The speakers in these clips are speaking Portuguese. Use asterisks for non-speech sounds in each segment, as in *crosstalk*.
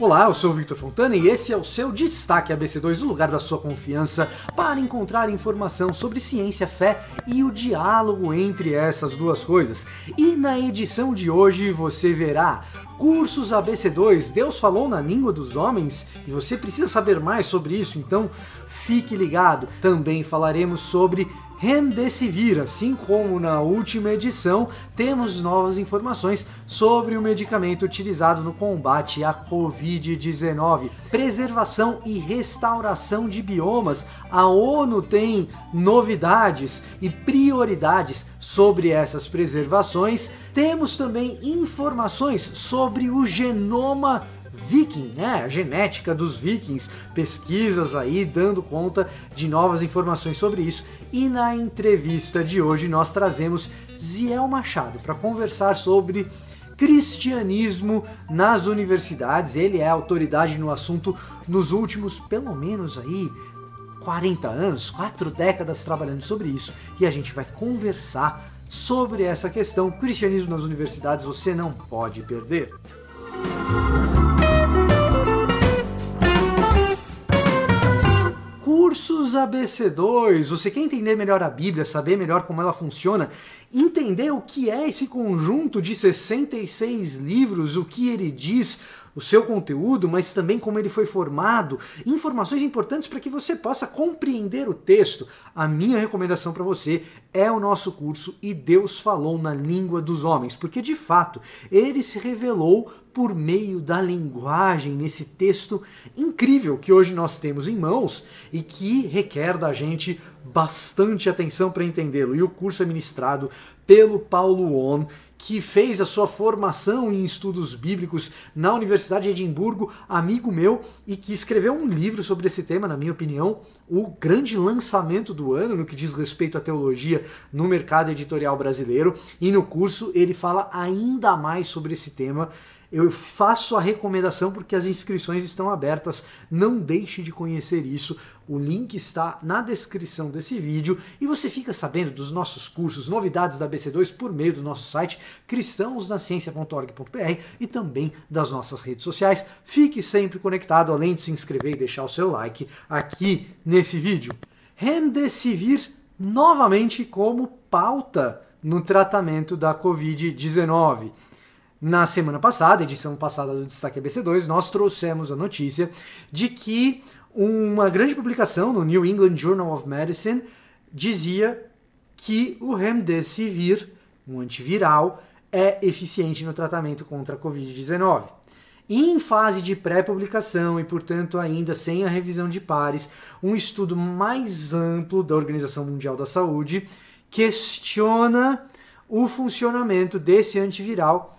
Olá, eu sou o Victor Fontana e esse é o seu Destaque ABC2, o lugar da sua confiança para encontrar informação sobre ciência, fé e o diálogo entre essas duas coisas. E na edição de hoje você verá Cursos ABC2, Deus falou na língua dos homens e você precisa saber mais sobre isso, então fique ligado. Também falaremos sobre Remdesivir, assim como na última edição, temos novas informações sobre o medicamento utilizado no combate à Covid-19. Preservação e restauração de biomas. A ONU tem novidades e prioridades sobre essas preservações. Temos também informações sobre o genoma viking, né? A genética dos vikings, pesquisas aí dando conta de novas informações sobre isso. E na entrevista de hoje nós trazemos Ziel Machado para conversar sobre cristianismo nas universidades. Ele é autoridade no assunto nos últimos, pelo menos aí, 40 anos, quatro décadas trabalhando sobre isso. E a gente vai conversar sobre essa questão. Cristianismo nas universidades você não pode perder. Cursos ABC2. Você quer entender melhor a Bíblia, saber melhor como ela funciona, entender o que é esse conjunto de 66 livros, o que ele diz, o seu conteúdo, mas também como ele foi formado, informações importantes para que você possa compreender o texto. A minha recomendação para você é o nosso curso E Deus Falou na Língua dos Homens, porque de fato ele se revelou por meio da linguagem nesse texto incrível que hoje nós temos em mãos e que requer da gente bastante atenção para entendê-lo. E o curso é ministrado pelo Paulo On, que fez a sua formação em estudos bíblicos na Universidade de Edimburgo, amigo meu, e que escreveu um livro sobre esse tema, na minha opinião, o grande lançamento do ano no que diz respeito à teologia no mercado editorial brasileiro. E no curso ele fala ainda mais sobre esse tema eu faço a recomendação porque as inscrições estão abertas. Não deixe de conhecer isso. O link está na descrição desse vídeo e você fica sabendo dos nossos cursos, novidades da BC2 por meio do nosso site cristãosnaciencia.org.br e também das nossas redes sociais. Fique sempre conectado, além de se inscrever e deixar o seu like aqui nesse vídeo. Remdesivir novamente como pauta no tratamento da Covid-19. Na semana passada, edição passada do Destaque ABC2, nós trouxemos a notícia de que uma grande publicação no New England Journal of Medicine dizia que o Remdesivir, um antiviral, é eficiente no tratamento contra a Covid-19. Em fase de pré-publicação e, portanto, ainda sem a revisão de pares, um estudo mais amplo da Organização Mundial da Saúde questiona o funcionamento desse antiviral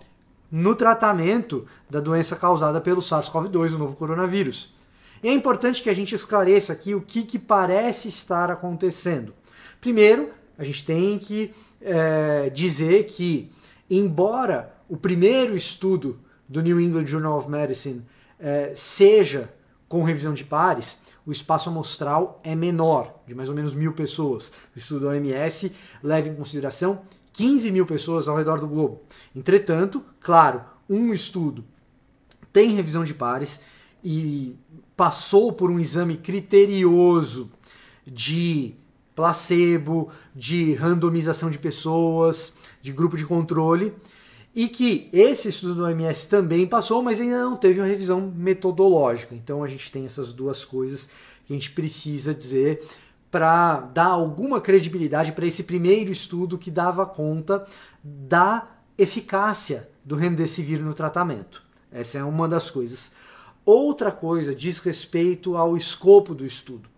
no tratamento da doença causada pelo SARS-CoV-2, o novo coronavírus. E é importante que a gente esclareça aqui o que, que parece estar acontecendo. Primeiro, a gente tem que é, dizer que, embora o primeiro estudo do New England Journal of Medicine é, seja com revisão de pares, o espaço amostral é menor, de mais ou menos mil pessoas. O estudo da OMS leva em consideração 15 mil pessoas ao redor do globo. Entretanto, claro, um estudo tem revisão de pares e passou por um exame criterioso de placebo, de randomização de pessoas, de grupo de controle, e que esse estudo do OMS também passou, mas ainda não teve uma revisão metodológica. Então a gente tem essas duas coisas que a gente precisa dizer para dar alguma credibilidade para esse primeiro estudo que dava conta da eficácia do remdesivir no tratamento. Essa é uma das coisas. Outra coisa diz respeito ao escopo do estudo.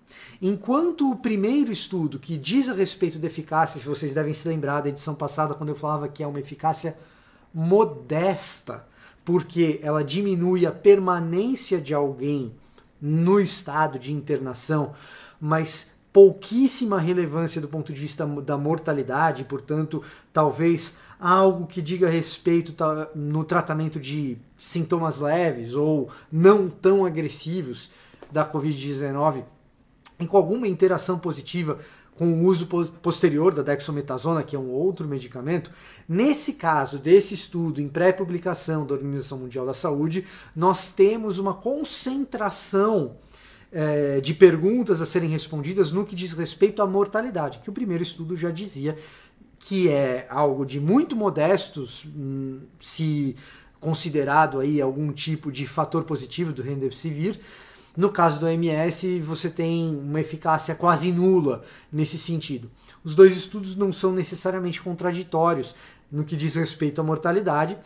Enquanto o primeiro estudo, que diz a respeito da eficácia, se vocês devem se lembrar da edição passada, quando eu falava que é uma eficácia modesta, porque ela diminui a permanência de alguém no estado de internação, mas pouquíssima relevância do ponto de vista da mortalidade, portanto, talvez algo que diga respeito no tratamento de sintomas leves ou não tão agressivos da Covid-19 e com alguma interação positiva com o uso posterior da dexametasona, que é um outro medicamento. Nesse caso desse estudo em pré-publicação da Organização Mundial da Saúde, nós temos uma concentração é, de perguntas a serem respondidas no que diz respeito à mortalidade, que o primeiro estudo já dizia que é algo de muito modestos, hum, se considerado aí algum tipo de fator positivo do Remdesivir. No caso do OMS, você tem uma eficácia quase nula nesse sentido. Os dois estudos não são necessariamente contraditórios no que diz respeito à mortalidade,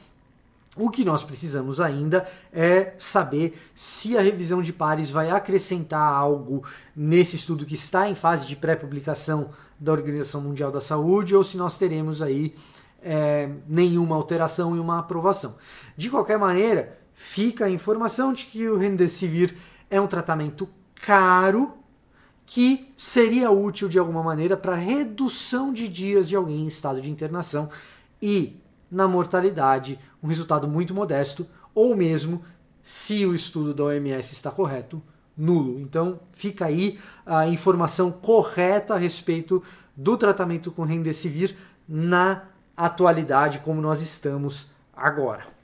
o que nós precisamos ainda é saber se a revisão de pares vai acrescentar algo nesse estudo que está em fase de pré-publicação da Organização Mundial da Saúde ou se nós teremos aí é, nenhuma alteração e uma aprovação. De qualquer maneira, fica a informação de que o Remdesivir é um tratamento caro que seria útil de alguma maneira para redução de dias de alguém em estado de internação e na mortalidade um resultado muito modesto, ou mesmo, se o estudo da OMS está correto, nulo. Então fica aí a informação correta a respeito do tratamento com Remdesivir na atualidade como nós estamos agora.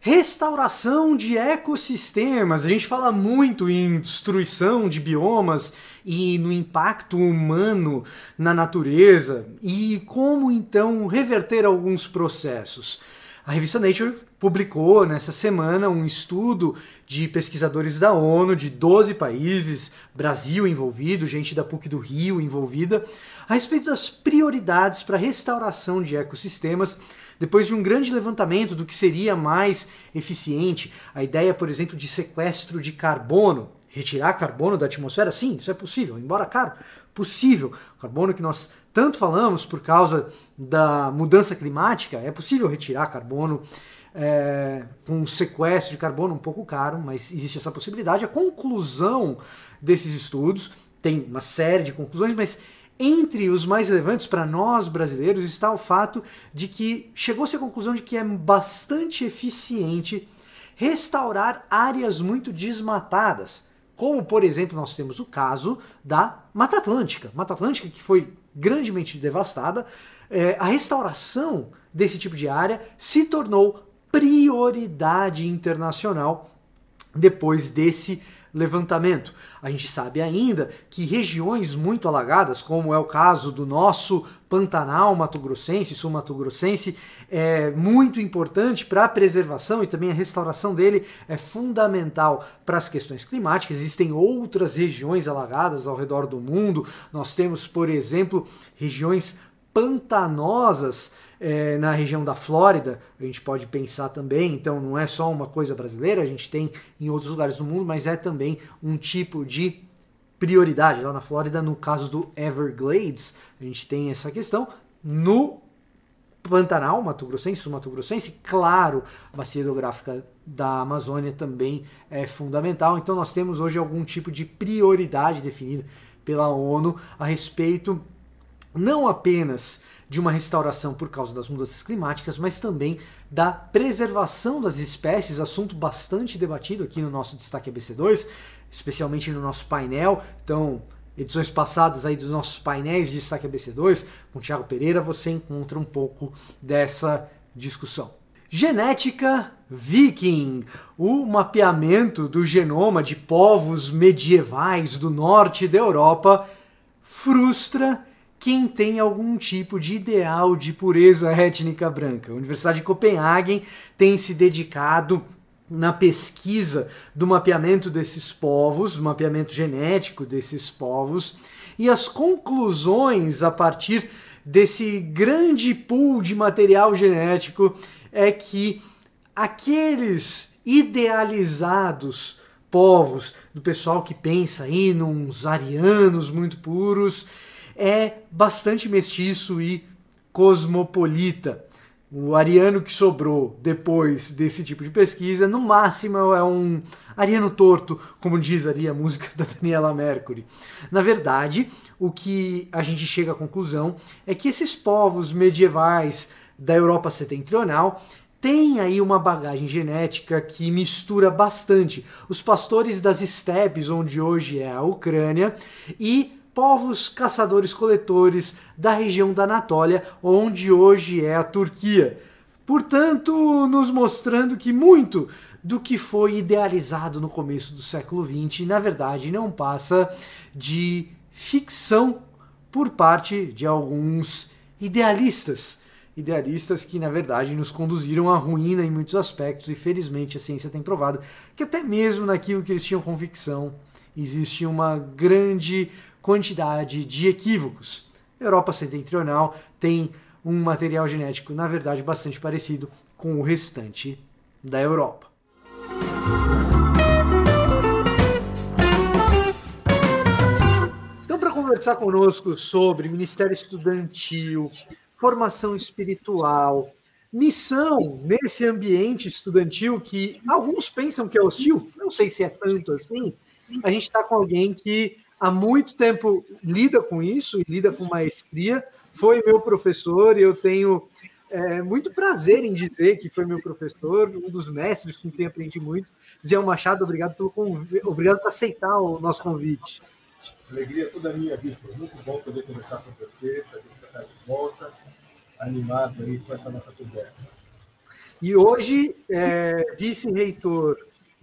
Restauração de ecossistemas. A gente fala muito em destruição de biomas e no impacto humano na natureza e como então reverter alguns processos. A revista Nature publicou nessa semana um estudo de pesquisadores da ONU de 12 países, Brasil envolvido, gente da PUC do Rio envolvida, a respeito das prioridades para restauração de ecossistemas depois de um grande levantamento do que seria mais eficiente, a ideia, por exemplo, de sequestro de carbono, retirar carbono da atmosfera, sim, isso é possível, embora caro, possível. O carbono que nós tanto falamos por causa da mudança climática, é possível retirar carbono é, com um sequestro de carbono um pouco caro, mas existe essa possibilidade. A conclusão desses estudos tem uma série de conclusões, mas entre os mais relevantes para nós brasileiros está o fato de que chegou-se à conclusão de que é bastante eficiente restaurar áreas muito desmatadas, como por exemplo nós temos o caso da Mata Atlântica. Mata Atlântica que foi grandemente devastada, é, a restauração desse tipo de área se tornou prioridade internacional depois desse levantamento. A gente sabe ainda que regiões muito alagadas, como é o caso do nosso Pantanal Mato Grossense, sul Mato Grossense, é muito importante para a preservação e também a restauração dele é fundamental para as questões climáticas. Existem outras regiões alagadas ao redor do mundo. Nós temos, por exemplo, regiões pantanosas é, na região da Flórida, a gente pode pensar também, então não é só uma coisa brasileira, a gente tem em outros lugares do mundo, mas é também um tipo de prioridade. Lá na Flórida, no caso do Everglades, a gente tem essa questão. No Pantanal, Mato Grossense, Mato Grossense, claro, a bacia hidrográfica da Amazônia também é fundamental. Então nós temos hoje algum tipo de prioridade definida pela ONU a respeito não apenas de uma restauração por causa das mudanças climáticas, mas também da preservação das espécies, assunto bastante debatido aqui no nosso Destaque ABC2, especialmente no nosso painel. Então, edições passadas aí dos nossos painéis de Destaque ABC2, com o Thiago Pereira, você encontra um pouco dessa discussão. Genética Viking, o mapeamento do genoma de povos medievais do norte da Europa frustra quem tem algum tipo de ideal de pureza étnica branca. A Universidade de Copenhagen tem se dedicado na pesquisa do mapeamento desses povos, do mapeamento genético desses povos, e as conclusões a partir desse grande pool de material genético é que aqueles idealizados povos do pessoal que pensa aí nos arianos muito puros é bastante mestiço e cosmopolita. O ariano que sobrou depois desse tipo de pesquisa, no máximo é um ariano torto, como diz ali a música da Daniela Mercury. Na verdade, o que a gente chega à conclusão é que esses povos medievais da Europa setentrional têm aí uma bagagem genética que mistura bastante os pastores das estepes, onde hoje é a Ucrânia, e povos caçadores-coletores da região da Anatólia, onde hoje é a Turquia. Portanto, nos mostrando que muito do que foi idealizado no começo do século XX, na verdade, não passa de ficção por parte de alguns idealistas. Idealistas que, na verdade, nos conduziram à ruína em muitos aspectos, e felizmente a ciência tem provado que, até mesmo naquilo que eles tinham convicção, existe uma grande quantidade de equívocos. Europa setentrional tem um material genético, na verdade, bastante parecido com o restante da Europa. Então, para conversar conosco sobre ministério estudantil, formação espiritual, missão nesse ambiente estudantil que alguns pensam que é hostil, não sei se é tanto assim, a gente está com alguém que há muito tempo lida com isso e lida com maestria. Foi meu professor e eu tenho é, muito prazer em dizer que foi meu professor, um dos mestres com quem aprendi muito. Zé Machado, obrigado pelo convite, obrigado por aceitar o nosso convite. Alegria toda minha, Vitor. Muito bom poder conversar com você, saber que você está de volta, animado aí com essa nossa conversa. E hoje, é, vice-reitor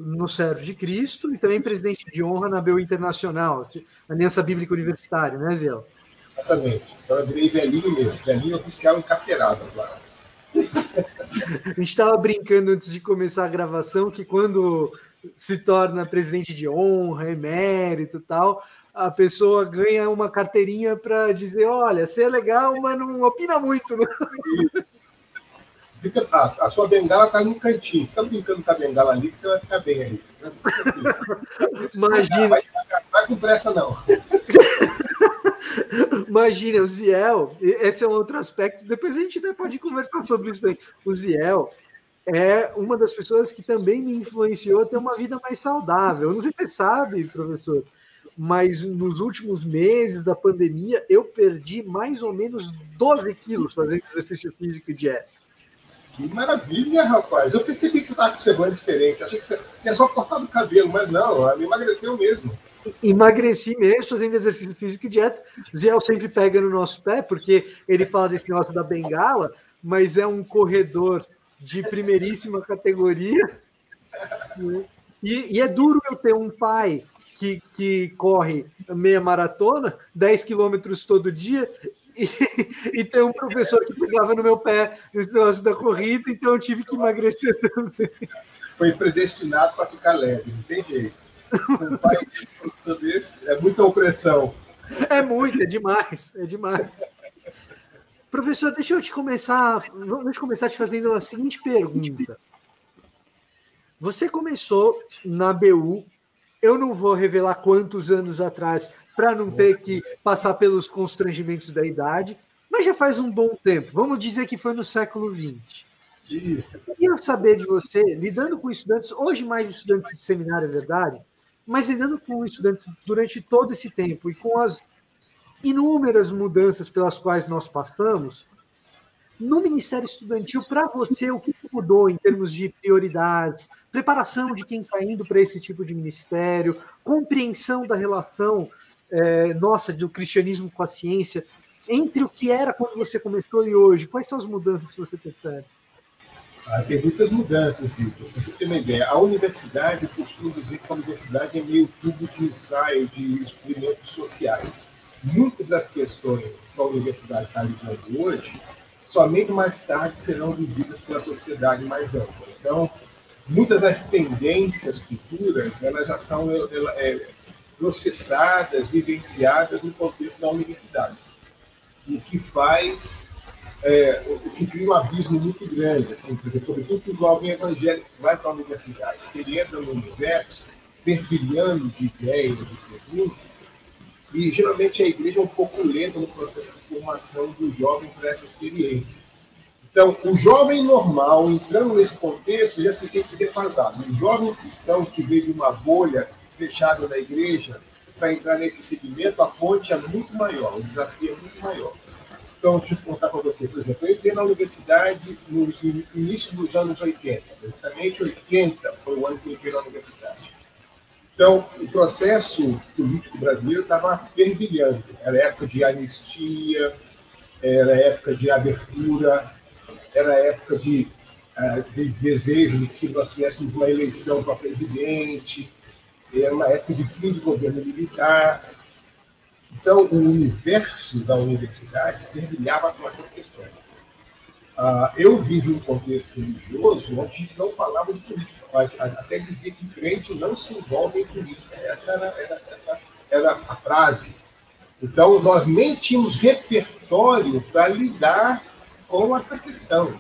no Servo de Cristo e também presidente de honra na BU Internacional, Aliança Bíblica Universitária, né, Zé? Exatamente. Então eu virei velhinho mesmo, velhinho oficial encapeirado agora. A gente estava brincando antes de começar a gravação que quando se torna presidente de honra, emérito e tal, a pessoa ganha uma carteirinha para dizer: olha, você é legal, mas não opina muito. Né? Fica, a, a, sua bengala está no cantinho. Fica brincando com a bengala ali, que você vai ficar bem aí. Imagina. Vai, vai, vai com pressa, não. *laughs* Imagina, o Ziel, esse é um outro aspecto. Depois a gente até pode conversar sobre isso aí. O Ziel é uma das pessoas que também me influenciou a ter uma vida mais saudável. Eu não sei se você sabe, professor, mas nos últimos meses da pandemia eu perdi mais ou menos 12 quilos fazendo exercício físico e dieta. Que maravilha, rapaz. Eu percebi que você estava com semana diferente. Achei que você tinha só cortado o cabelo, mas não, ela emagreceu mesmo. Emagreci mesmo fazendo exercício físico e dieta. O Ziel sempre pega no nosso pé, porque ele fala desse negócio da bengala, mas é um corredor de primeiríssima categoria. E, e é duro eu ter um pai que, que corre meia maratona, 10 quilômetros todo dia, e, *laughs* e tem um professor que pegava no meu pé nesse negócio da corrida, então eu tive que emagrecer também. Foi predestinado para ficar leve, não tem jeito. Um pai é muita opressão. É muito, é demais, é demais. Professor, deixa eu te começar, eu começar te fazendo a seguinte pergunta. Você começou na BU, eu não vou revelar quantos anos atrás, para não ter que passar pelos constrangimentos da idade, mas já faz um bom tempo. Vamos dizer que foi no século XX. Isso. Eu queria saber de você, lidando com estudantes, hoje mais estudantes de seminário, é verdade, mas lidando com estudantes durante todo esse tempo e com as inúmeras mudanças pelas quais nós passamos, no Ministério Estudantil, para você, o que mudou em termos de prioridades, preparação de quem está indo para esse tipo de ministério, compreensão da relação é, nossa do cristianismo com a ciência, entre o que era quando você começou e hoje? Quais são as mudanças que você percebe? Ah, tem muitas mudanças, Vitor. Para você ter uma ideia, a universidade, costuma dizer que a universidade é meio tubo de ensaio de experimentos sociais. Muitas das questões que a universidade está lidando hoje, somente mais tarde serão vividas pela sociedade mais ampla. Então, muitas das tendências futuras, elas já são ela, é, processadas, vivenciadas no contexto da universidade. O que faz, é, o que cria um abismo muito grande, assim, sobretudo que o jovem evangélico que vai para a universidade, ele entra no universo fervilhando de ideias, de perguntas, e geralmente a igreja é um pouco lenta no processo de formação do jovem para essa experiência. Então, o jovem normal, entrando nesse contexto, já se sente defasado. O jovem cristão que veio de uma bolha fechado na igreja, para entrar nesse segmento, a ponte é muito maior, o desafio é muito maior. Então, deixa eu contar para você, por exemplo, eu entrei na universidade no início dos anos 80, exatamente 80 foi o ano que eu entrei na universidade. Então, o processo político brasileiro estava fervilhando. Era época de anistia, era época de abertura, era época de, uh, de desejo de que nós tivéssemos uma eleição para presidente, era uma época de fim do governo militar. Então, o universo da universidade fervilhava com essas questões. Uh, eu vim de um contexto religioso onde a gente não falava de política, até dizia que crente não se envolve em política. Essa era, era, essa era a frase. Então, nós nem tínhamos repertório para lidar com essa questão.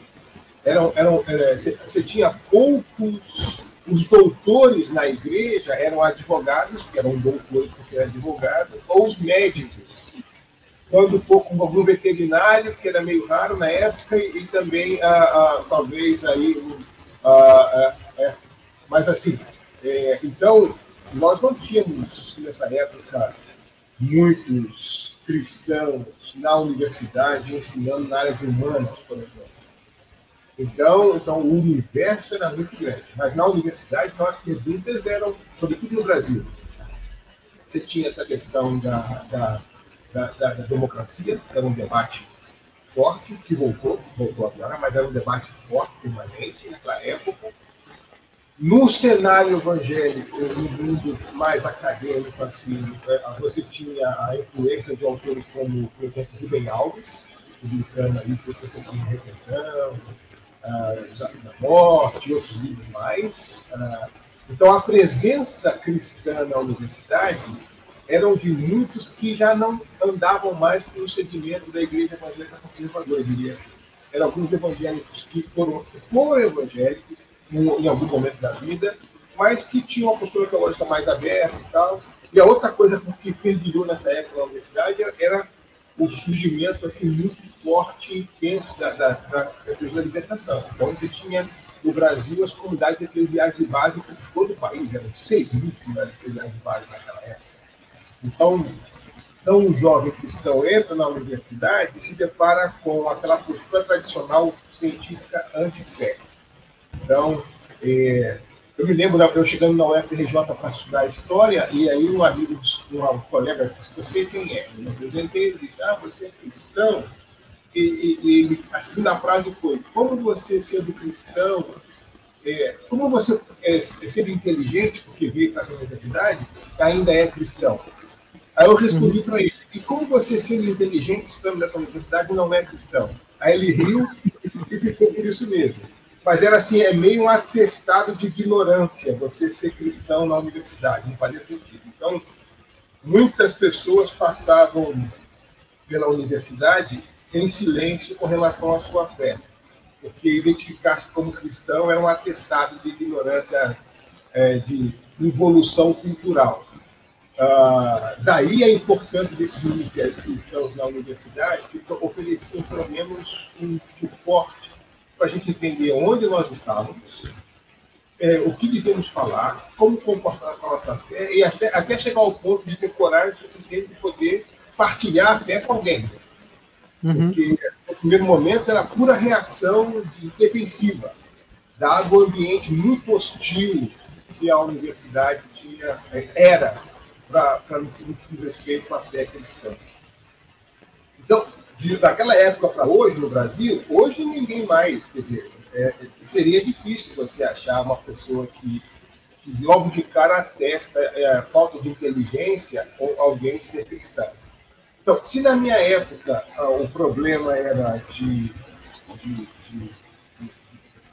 Eram, eram, era, você tinha poucos. Os doutores na igreja eram advogados, que eram doutores porque eram advogados, ou os médicos, quando pouco algum veterinário, que era meio raro na época, e, também, ah, ah, talvez, aí, ah, é, mas assim, é, então, nós não tínhamos, nessa época, muitos cristãos na universidade ensinando na área de humanas, por exemplo. Então, então o universo era muito grande. Mas na universidade, as perguntas eram, sobretudo no Brasil, você tinha essa questão da, da, da, da, democracia, era um debate forte, que voltou, voltou agora, mas era um debate forte, permanente naquela época. No cenário evangélico, no mundo mais acadêmico, assim, é, você tinha a influência de autores como, por exemplo, Rubem Alves, publicando aí por questão de repressão, uh, da morte, e outros livros mais. Uh, então, a presença cristã na universidade eram de muitos que já não andavam mais pelo segmento da igreja evangélica conservadora, diria assim. Eram alguns evangélicos que foram, foram evangélicos, em algum momento da vida, mas que tinha uma postura teológica mais aberta e tal. E a outra coisa que fervilhou nessa época na universidade era o surgimento assim, muito forte e intenso da, da, da, da libertação. Então, você tinha no Brasil as comunidades eclesiais de base todo o país, eram 6 mil comunidades eclesiais de base naquela época. Então, então, um jovem cristão entra na universidade e se depara com aquela postura tradicional científica anti-fé. Então, é, eu me lembro, eu chegando na UFRJ para estudar História, e aí um amigo, um colega você quem é? Eu apresentei, ele disse, ah, você é cristão? E, e, e a segunda frase foi, como você, sendo cristão, é, como você é, é sendo inteligente, porque veio para essa universidade, ainda é cristão? Aí eu respondi uhum. para ele, e como você, sendo inteligente, estando nessa universidade, não é cristão? Aí ele riu *laughs* e ficou por isso mesmo. Mas era assim, é meio um atestado de ignorância você ser cristão na universidade, não fazia sentido. Então, muitas pessoas passavam pela universidade em silêncio com relação à sua fé, porque identificar-se como cristão era um atestado de ignorância, é, de evolução cultural. Ah, daí a importância desses ministérios cristãos na universidade, que ofereciam pelo menos um suporte para a gente entender onde nós estávamos, é, o que devemos falar, como comportar com a nossa fé, e até, até chegar ao ponto de ter coragem suficiente de poder partilhar a fé com alguém. Uhum. Porque no primeiro momento era pura reação de defensiva, dado o ambiente muito hostil que a universidade tinha, é, era para no que diz respeito à fé cristã. Então, de, daquela época para hoje no Brasil, hoje ninguém mais, quer dizer, é, seria difícil você achar uma pessoa que, que logo de cara atesta é, falta de inteligência ou alguém ser cristão. Então, se na minha época ah, o problema era de, de, de, de,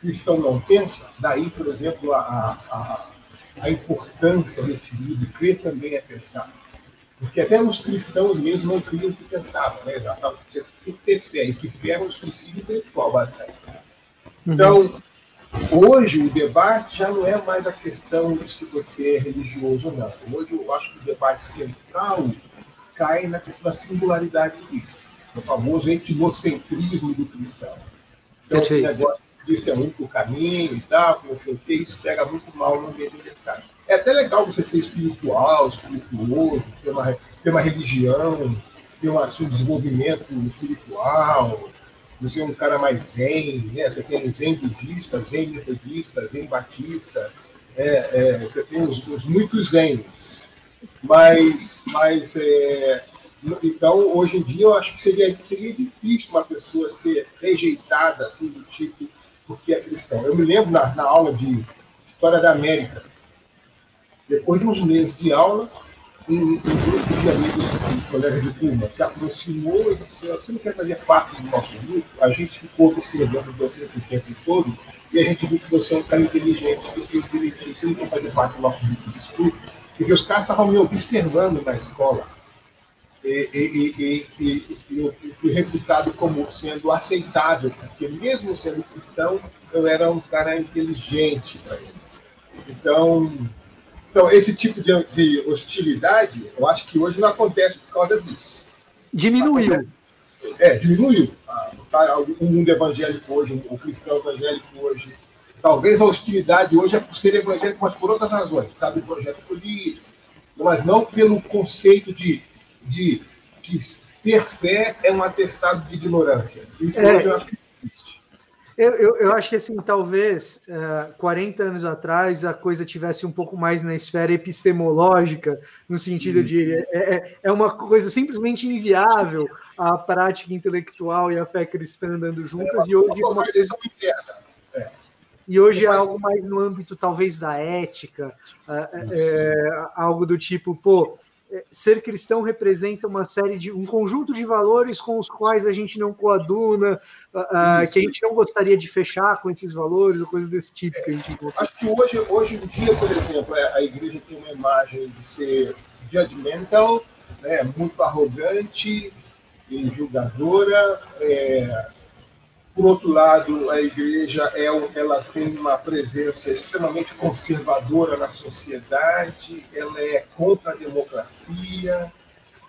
cristão não pensa, daí, por exemplo, a, a, a importância desse livro, crer também é pensar. Porque até os cristãos mesmo não criam o que pensavam, né? Já você tem que ter fé, e que fé é um suicídio intelectual, basicamente. Uhum. Então, hoje o debate já não é mais a questão de se você é religioso ou não. Hoje eu acho que o debate central cai na questão da singularidade de Cristo, o famoso etnocentrismo do cristão. Então, esse negócio de Cristo é o único caminho e tal, não sei o que, isso pega muito mal no ambiente universitário. É até legal você ser espiritual, espirituoso, ter uma, ter uma religião, ter um, um desenvolvimento espiritual, você é um cara mais zen, né? Você tem zen budista, zen metodista, zen batista, É, é, você tem os, os muitos N's. Mas, mas é, então, hoje em dia, eu acho que seria, seria difícil uma pessoa ser rejeitada, assim, do tipo, porque é cristão. Eu me lembro na, na aula de História da América, depois de uns meses de aula, um, grupo de amigos, um colega de turma, se aproximou e disse: Você não quer fazer parte do nosso grupo? A gente ficou observando você esse tempo todo e a gente viu que você é um cara inteligente, que direitinho, você não quer fazer parte do nosso grupo de estudo? Dizer, os caras estavam me observando na escola e, e, e, e, eu fui reputado como sendo aceitável, porque mesmo sendo cristão, eu era um cara inteligente para eles. Então, então, esse tipo de, de, hostilidade, eu acho que hoje não acontece por causa disso. Diminuiu. É, diminuiu. Tá, o mundo evangélico hoje, o cristão evangélico hoje. Talvez a hostilidade hoje é por ser evangélico, mas por outras razões, por causa do projeto político, mas não pelo conceito de, de que ter fé é um atestado de ignorância. Isso é, hoje eu acho que eu, eu, eu, acho que, assim, talvez uh, é, 40 anos atrás a coisa tivesse um pouco mais na esfera epistemológica, no sentido de é, é, é uma coisa simplesmente inviável a prática intelectual e a fé cristã andando juntas, é, e hoje é uma coisa... É. E hoje é algo mais no âmbito, talvez, da ética, uh, algo do tipo, pô, é, ser cristão representa uma série de um conjunto de valores com os quais a gente não coaduna, uh, que a gente não gostaria de fechar com esses valores, ou coisas desse tipo. Que a gente... Acho que hoje, hoje em dia, por exemplo, é, a igreja tem uma imagem de ser judgmental, né, muito arrogante e julgadora. É, por outro lado, a igreja é, ela tem uma presença extremamente conservadora na sociedade, ela é contra a democracia,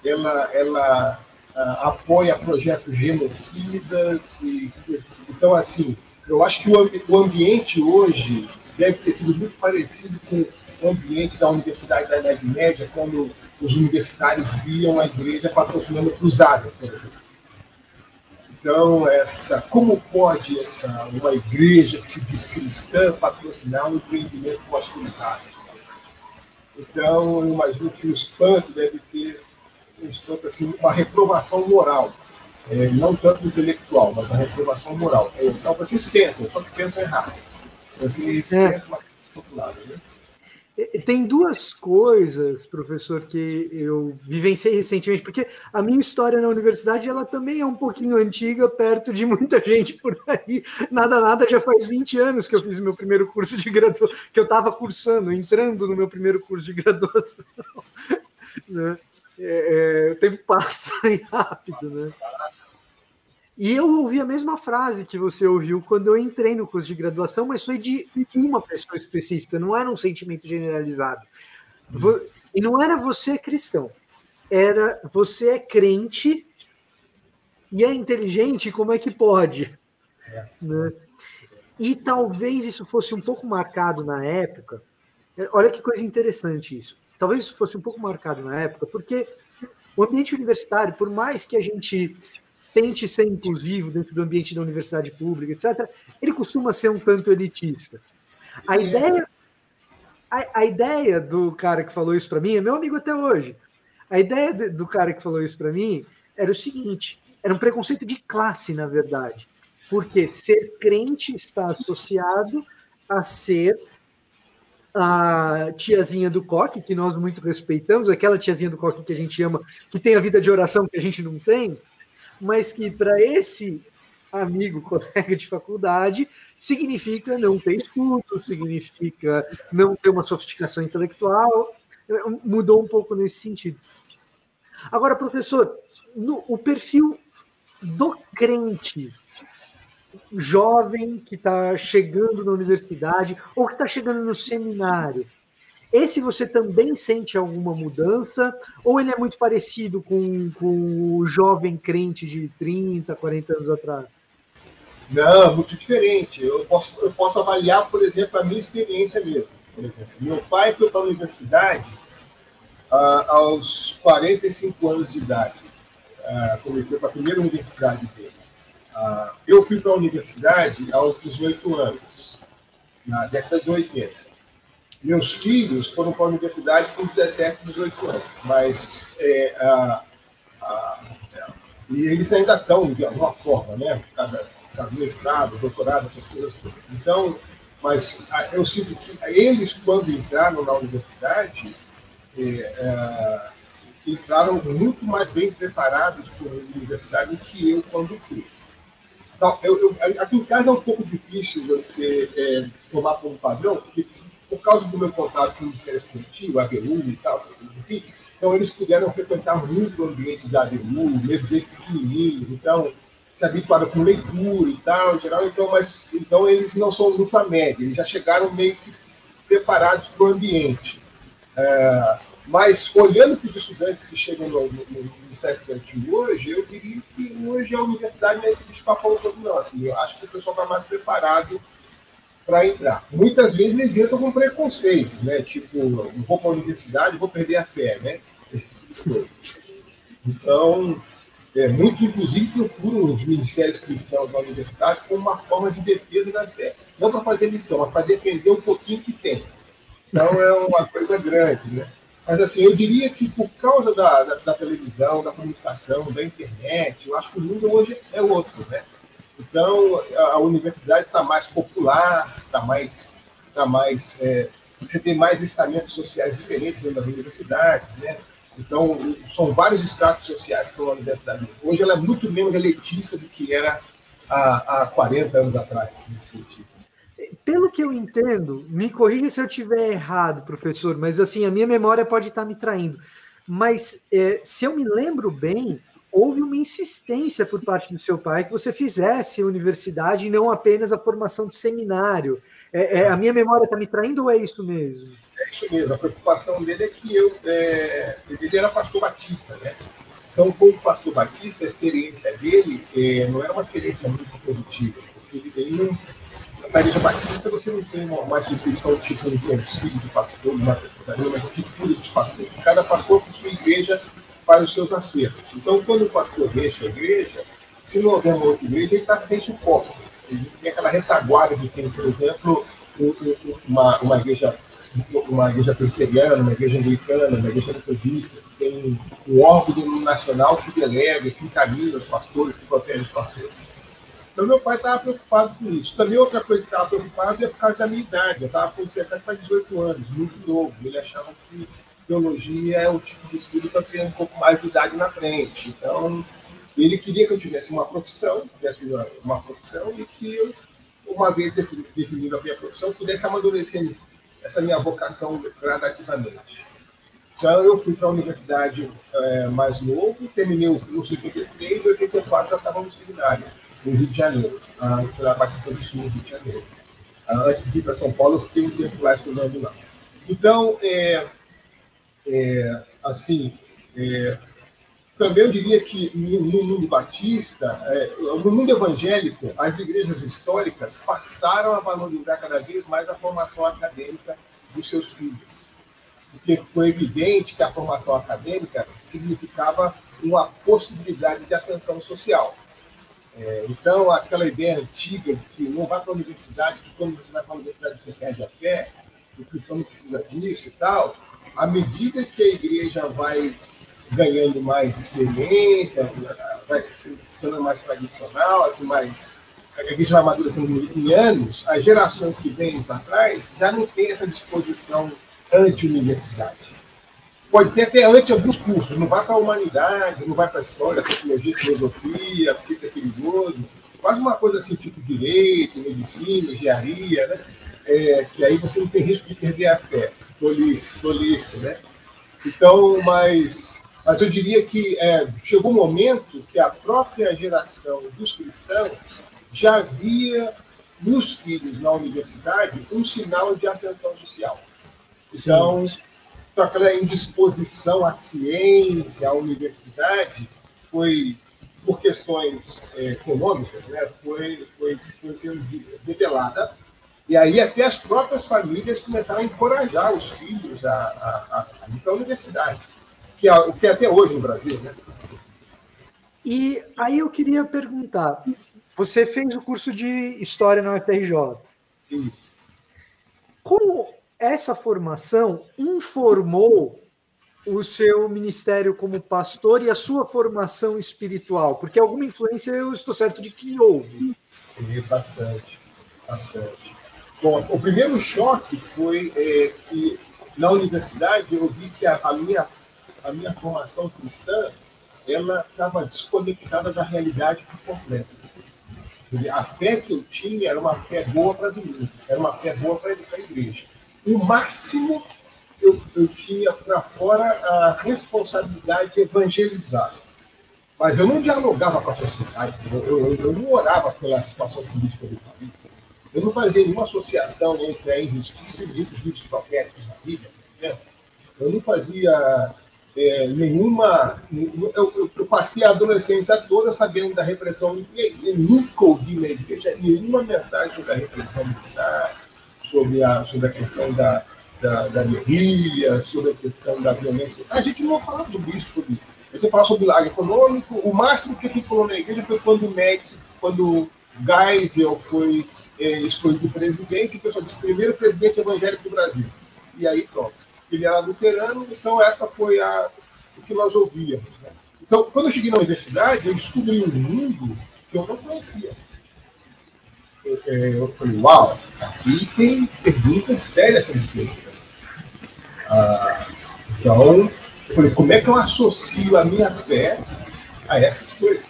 ela, ela uh, apoia projetos genocidas. E, então, assim, eu acho que o, ambiente hoje deve ter sido muito parecido com o ambiente da Universidade da Idade Média, quando os universitários viam a igreja patrocinando cruzadas, por exemplo. Então, essa, como pode essa, uma igreja que se diz cristã patrocinar um empreendimento pós-comunitário? Então, eu imagino que o espanto deve ser um espanto, assim, uma reprovação moral. É, não tanto intelectual, mas uma reprovação moral. É, então, vocês pensam, só que pensam errado. Vocês é. pensam uma coisa né? Tem duas coisas, professor, que eu vivenciei recentemente, porque a minha história na universidade ela também é um pouquinho antiga, perto de muita gente por aí. Nada, nada, já faz 20 anos que eu fiz meu primeiro curso de graduação, que eu estava cursando, entrando no meu primeiro curso de graduação. *laughs* Né? É, é, o tempo passa *laughs* rápido, né? E eu ouvi a mesma frase que você ouviu quando eu entrei no curso de graduação, mas foi de uma pessoa específica, não era um sentimento generalizado. E não era você é cristão, era você é crente e é inteligente, como é que pode? Né? E talvez isso fosse um pouco marcado na época. Olha que coisa interessante isso. Talvez isso fosse um pouco marcado na época, porque o ambiente universitário, por mais que a gente tente ser inclusivo dentro do ambiente da universidade pública, etc., ele costuma ser um tanto elitista. A ideia, a, a ideia do cara que falou isso para mim é meu amigo até hoje. A ideia de, do cara que falou isso para mim era o seguinte: era um preconceito de classe, na verdade. Porque ser crente está associado a ser a tiazinha do coque, que nós muito respeitamos, aquela tiazinha do coque que a gente ama, que tem a vida de oração que a gente não tem, mas que para esse amigo, colega de faculdade, significa não ter escuto, significa não ter uma sofisticação intelectual. Mudou um pouco nesse sentido. Agora, professor, no, o perfil do crente jovem que está chegando na universidade ou que está chegando no seminário, esse você também sente alguma mudança? Ou ele é muito parecido com, com o jovem crente de 30, 40 anos atrás? Não, muito diferente. Eu posso, eu posso avaliar, por exemplo, a minha experiência mesmo. Por exemplo, meu pai foi para a universidade ah, aos 45 anos de idade, ah, quando ele foi para a primeira universidade dele. Ah, eu fui para a universidade aos 18 anos, na década de 80. Meus filhos foram para a universidade com 17, 18 anos, mas é, a, a, e eles ainda estão, de alguma forma, né? Cada, cada mestrado, doutorado, essas coisas todas. Então, mas eu sinto que eles, quando entraram na universidade, é, é, entraram muito mais bem preparados para a universidade do que eu quando fui. Então, eu, eu, aqui em casa é um pouco difícil você é, tomar como padrão, porque por causa do meu contato com o Ministério Estudantil, a ABU e tal, essas coisas assim, então eles puderam frequentar muito o ambiente da ABU, mesmo desde pequenininhos, então se habituaram com leitura e tal, em geral, então, mas então eles não são luta média, eles já chegaram meio que preparados para o ambiente. É, mas, olhando para os estudantes que chegam no, no, no Ministério Estudantil hoje, eu diria que hoje a universidade não é esse bicho papão todo, não. Assim, eu acho que o pessoal está mais preparado para entrar. Muitas vezes eles entram com preconceitos, né? Tipo, vou para a universidade, vou perder a fé, né? Esse tipo de coisa. Então, é, muitos, inclusive, procuram os ministérios cristãos da universidade como uma forma de defesa da fé. Não para fazer missão, mas para defender um pouquinho que tem. Então, é uma coisa grande, né? Mas, assim, eu diria que por causa da, da, da, televisão, da comunicação, da internet, eu acho que o mundo hoje é outro, né? Então, a, a universidade está mais popular, está mais... Tá mais é, você tem mais estamentos sociais diferentes dentro das universidades, né? Então, são vários estratos sociais que na universidade. Hoje ela é muito menos elitista do que era há, há 40 anos atrás, nesse sentido pelo que eu entendo, me corrija se eu estiver errado, professor, mas assim, a minha memória pode estar me traindo. Mas é, se eu me lembro bem, houve uma insistência por parte do seu pai que você fizesse universidade e não apenas a formação de seminário. É, é, a minha memória está me traindo ou é isso mesmo? É isso mesmo. A preocupação dele é que eu. É, ele era pastor batista, né? Então, como pastor batista, a experiência dele é, não era uma experiência muito positiva, porque ele, não na Igreja Batista você não tem uma, uma instituição tipo um concílio de pastores, uma, uma cultura dos pastores. Cada pastor, por sua igreja, faz os seus acertos. Então, quando o pastor deixa a igreja, se não houver uma outra igreja, ele está sem suporte. Ele tem aquela retaguarda de tem, por exemplo, uma, uma igreja uma igreja presbiteriana, uma igreja anglicana, uma igreja metodista, que tem um órgão nacional que delega, que encaminha os pastores, que protege os pastores. Então, meu pai estava preocupado com isso. Também outra coisa que estava preocupado é por causa da minha idade. Eu estava com 17 para 18 anos, muito novo. Ele achava que teologia é o tipo de estudo para ter um pouco mais de idade na frente. Então, ele queria que eu tivesse uma profissão, tivesse uma profissão e que eu, uma vez definindo a minha profissão, pudesse amadurecer essa minha vocação gradativamente. Então, eu fui para a universidade é, mais novo, terminei o curso em 83 e 84 já estava no seminário no Rio de Janeiro, na Batista do Sul, Rio de Janeiro. Antes de ir para São Paulo, eu fiquei um tempo lá estudando lá. Então, é, é, assim, é, também eu diria que no, no mundo batista, é, no mundo evangélico, as igrejas históricas passaram a valorizar cada vez mais a formação acadêmica dos seus filhos. Porque ficou evidente que a formação acadêmica significava uma possibilidade de ascensão social. É, então, aquela ideia antiga de que não vá para a universidade, que quando você vai para a universidade você perde a fé, o cristão não precisa disso e tal, à medida que a igreja vai ganhando mais experiência, vai se tornando mais tradicional, assim, mais, a igreja vai amadurecendo em anos, as gerações que vêm para trás já não têm essa disposição anti-universidade pode ter até antes alguns cursos, não vai para a humanidade, não vai para a história, psicologia, filosofia, porque isso é perigoso, quase uma coisa assim, tipo direito, medicina, engenharia, né? É, que aí você não tem risco de perder a fé, tolice, tolice, né? Então, mas, mas eu diria que é, chegou um momento que a própria geração dos cristãos já via nos filhos na universidade um sinal de ascensão social. Então, então, aquela indisposição à ciência, à universidade, foi, por questões é, econômicas, né, foi, foi, foi revelada. E aí até as próprias famílias começaram a encorajar os filhos a, a, a ir para a universidade, que é o que é até hoje no Brasil. Né? E aí eu queria perguntar, você fez o curso de História na UFRJ. Isso. Como essa formação informou o seu ministério como pastor e a sua formação espiritual? Porque alguma influência eu estou certo de que houve. Bastante, bastante. Bom, o primeiro choque foi é, que na universidade eu vi que a, a, minha, a minha formação cristã ela estava desconectada da realidade por completo. Dizer, a fé que eu tinha era uma fé boa para domingo, era uma fé boa para a igreja. O máximo eu, eu tinha para fora a responsabilidade de evangelizar. Mas eu não dialogava com a sociedade, eu, eu, eu não orava pela situação política do país. Eu não fazia nenhuma associação entre a injustiça e os livros proféticos da Bíblia, exemplo. Eu não fazia é, nenhuma. Eu, eu, passei a adolescência toda sabendo da repressão. Eu nunca ouvi na igreja nenhuma mensagem sobre a repressão militar, sobre a, sobre a questão da, da, da guerrilha, sobre a questão da violência. A gente não falava sobre isso. Sobre, a gente falava sobre milagre econômico. O máximo que a gente falou na igreja foi quando o Médici, quando Geisel foi escolhido presidente, o pessoal disse primeiro presidente evangélico do Brasil. E aí pronto. Ele era luterano, então essa foi a, o que nós ouvíamos. Né? Então, quando eu cheguei na universidade, eu descobri um mundo que eu não conhecia. Eu, é, eu falei, uau, aqui tem perguntas sérias sendo feitas. Ah, então, eu falei, como é que eu associo a minha fé a essas coisas?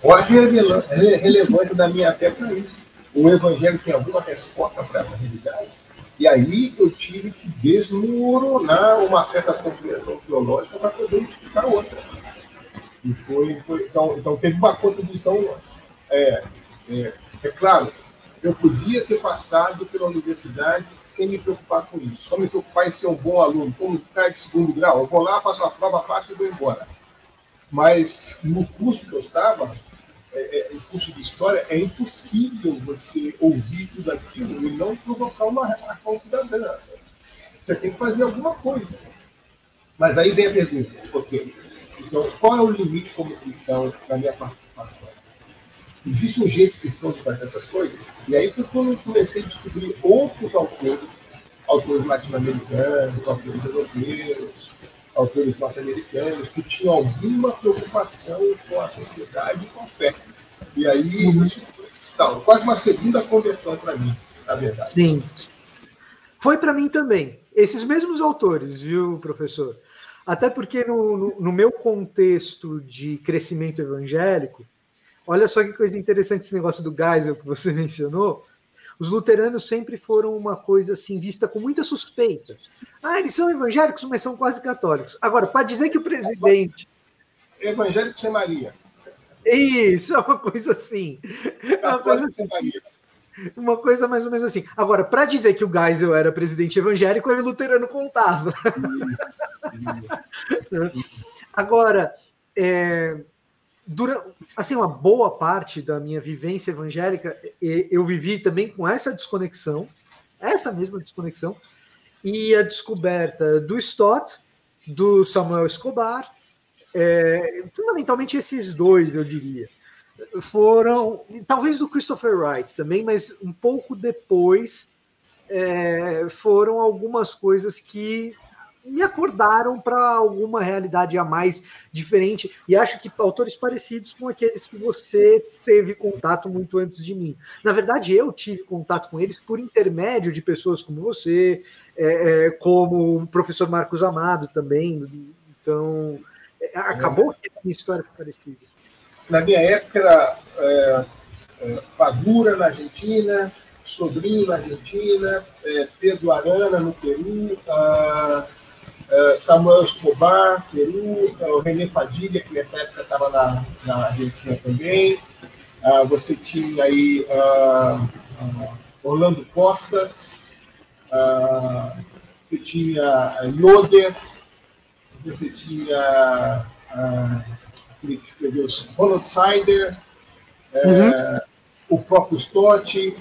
Qual a relevância da minha fé para isso? O Evangelho tem alguma resposta para essa realidade? E aí eu tive que desmoronar uma certa compreensão teológica para poder identificar outra. E foi, foi então, então, teve uma contribuição. É, é, é claro, eu podia ter passado pela universidade sem me preocupar com isso, só me preocupar em ser um bom aluno, como cara de segundo grau. Eu vou lá, faço a prova, faço e vou embora. Mas no curso que eu estava, é, é, curso de história, é impossível você ouvir tudo aquilo e não provocar uma reação cidadã. Você tem que fazer alguma coisa. Mas aí vem a pergunta, ok? Então, qual é o limite como cristão da minha participação? Existe um jeito cristão de fazer essas coisas? E aí quando eu comecei a descobrir outros autores, autores latino-americanos, autores europeus, autores norte-americanos que tinham alguma preocupação com a sociedade e com a fé. E aí, uhum. isso então, quase uma segunda conversão para mim, na verdade. Sim. Foi para mim também. Esses mesmos autores, viu, professor? Até porque no, no, no, meu contexto de crescimento evangélico, olha só que coisa interessante esse negócio do Geisel que você *laughs* mencionou. Os luteranos sempre foram uma coisa assim vista com muita suspeita. Ah, eles são evangélicos, mas são quase católicos. Agora, para dizer que o presidente. Evangélico sem Maria. Isso, é uma coisa assim. É uma coisa, assim. uma coisa mais ou menos assim. Agora, para dizer que o Geisel era presidente evangélico, o luterano contava. *laughs* Agora, é, durante, assim, uma boa parte da minha vivência evangélica, eu vivi também com essa desconexão, essa mesma desconexão, e a descoberta do Stott, do Samuel Escobar, é, fundamentalmente esses dois, eu diria, foram, talvez do Christopher Wright também, mas um pouco depois é, foram algumas coisas que me acordaram para alguma realidade a mais diferente e acho que autores parecidos com aqueles que você teve contato muito antes de mim. Na verdade, eu tive contato com eles por intermédio de pessoas como você, é, é, como o professor Marcos Amado também. Então, é, acabou que a minha história foi parecida. Na minha época era é, é, Padura na Argentina, Sobrinho na Argentina, é, Pedro Arana no Peru, ah, é, Samuel Escobar, Peru, é, o René Padilha, que nessa época estava na, na Argentina também. Uh, você tinha aí uh, Orlando Costas, você tinha Yoder, você tinha aquele que escreveu Ronald Sider, uhum. o próprio Stott.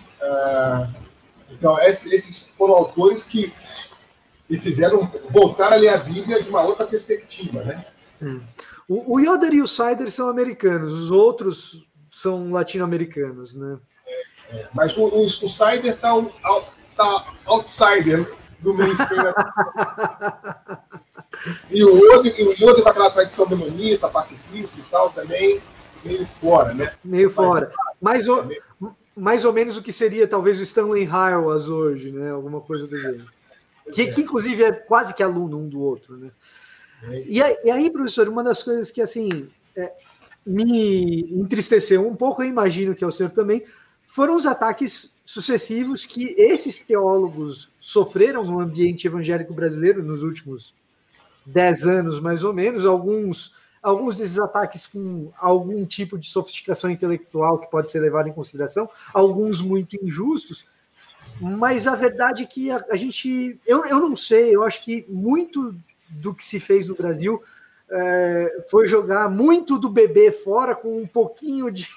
então, esses foram autores que e fizeram voltar a ler a Bíblia de uma outra perspectiva, né? Hum. O, o Yoder e o Sider são americanos, os outros são latino-americanos, né? É, é. Mas o, o, o Sider está tá tá outsider do mainstream. *laughs* e o outro, e o outro com aquela tradição demonita, pacifista e tal, também meio fora, né? Meio fora. Mais ou, mais ou menos o que seria talvez o Stanley Harwas hoje, né? Alguma coisa do gênero. Que, que, inclusive é quase que aluno um do outro, né? É e aí, e aí, professor, uma das coisas que assim é, me entristeceu um pouco, eu imagino que é o senhor também, foram os ataques sucessivos que esses teólogos sofreram no ambiente evangélico brasileiro nos últimos dez anos, mais ou menos, alguns alguns desses ataques com algum tipo de sofisticação intelectual que pode ser levado em consideração, alguns muito injustos, mas a verdade é que a, a gente, eu, eu não sei, eu acho que muito do que se fez no Brasil é, foi jogar muito do bebê fora com um pouquinho de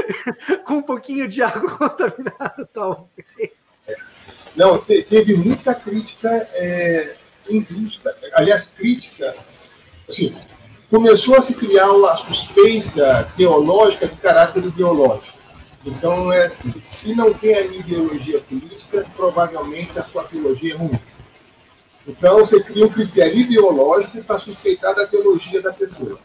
*laughs* com um pouquinho de água *laughs* contaminada, talvez. Não, teve muita crítica é, injusta. Aliás, crítica, assim, começou a se criar uma suspeita teológica de caráter ideológico. Então, é assim: se não tem a ideologia política, provavelmente a sua teologia é ruim. Então, você cria um critério ideológico para suspeitar da teologia da pessoa.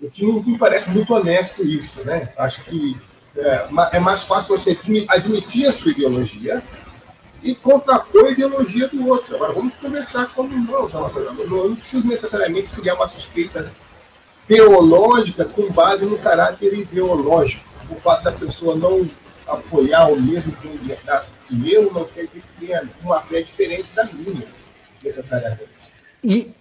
O que não me parece muito honesto isso, né? Acho que é, é mais fácil você admitir a sua ideologia e contrapor a ideologia do outro. Agora, vamos conversar como irmãos. Não, não preciso necessariamente criar uma suspeita teológica com base no caráter ideológico. O fato da pessoa não apoiar o mesmo de um verdade que eu não quer que tenha uma fé diferente da minha, necessariamente. E,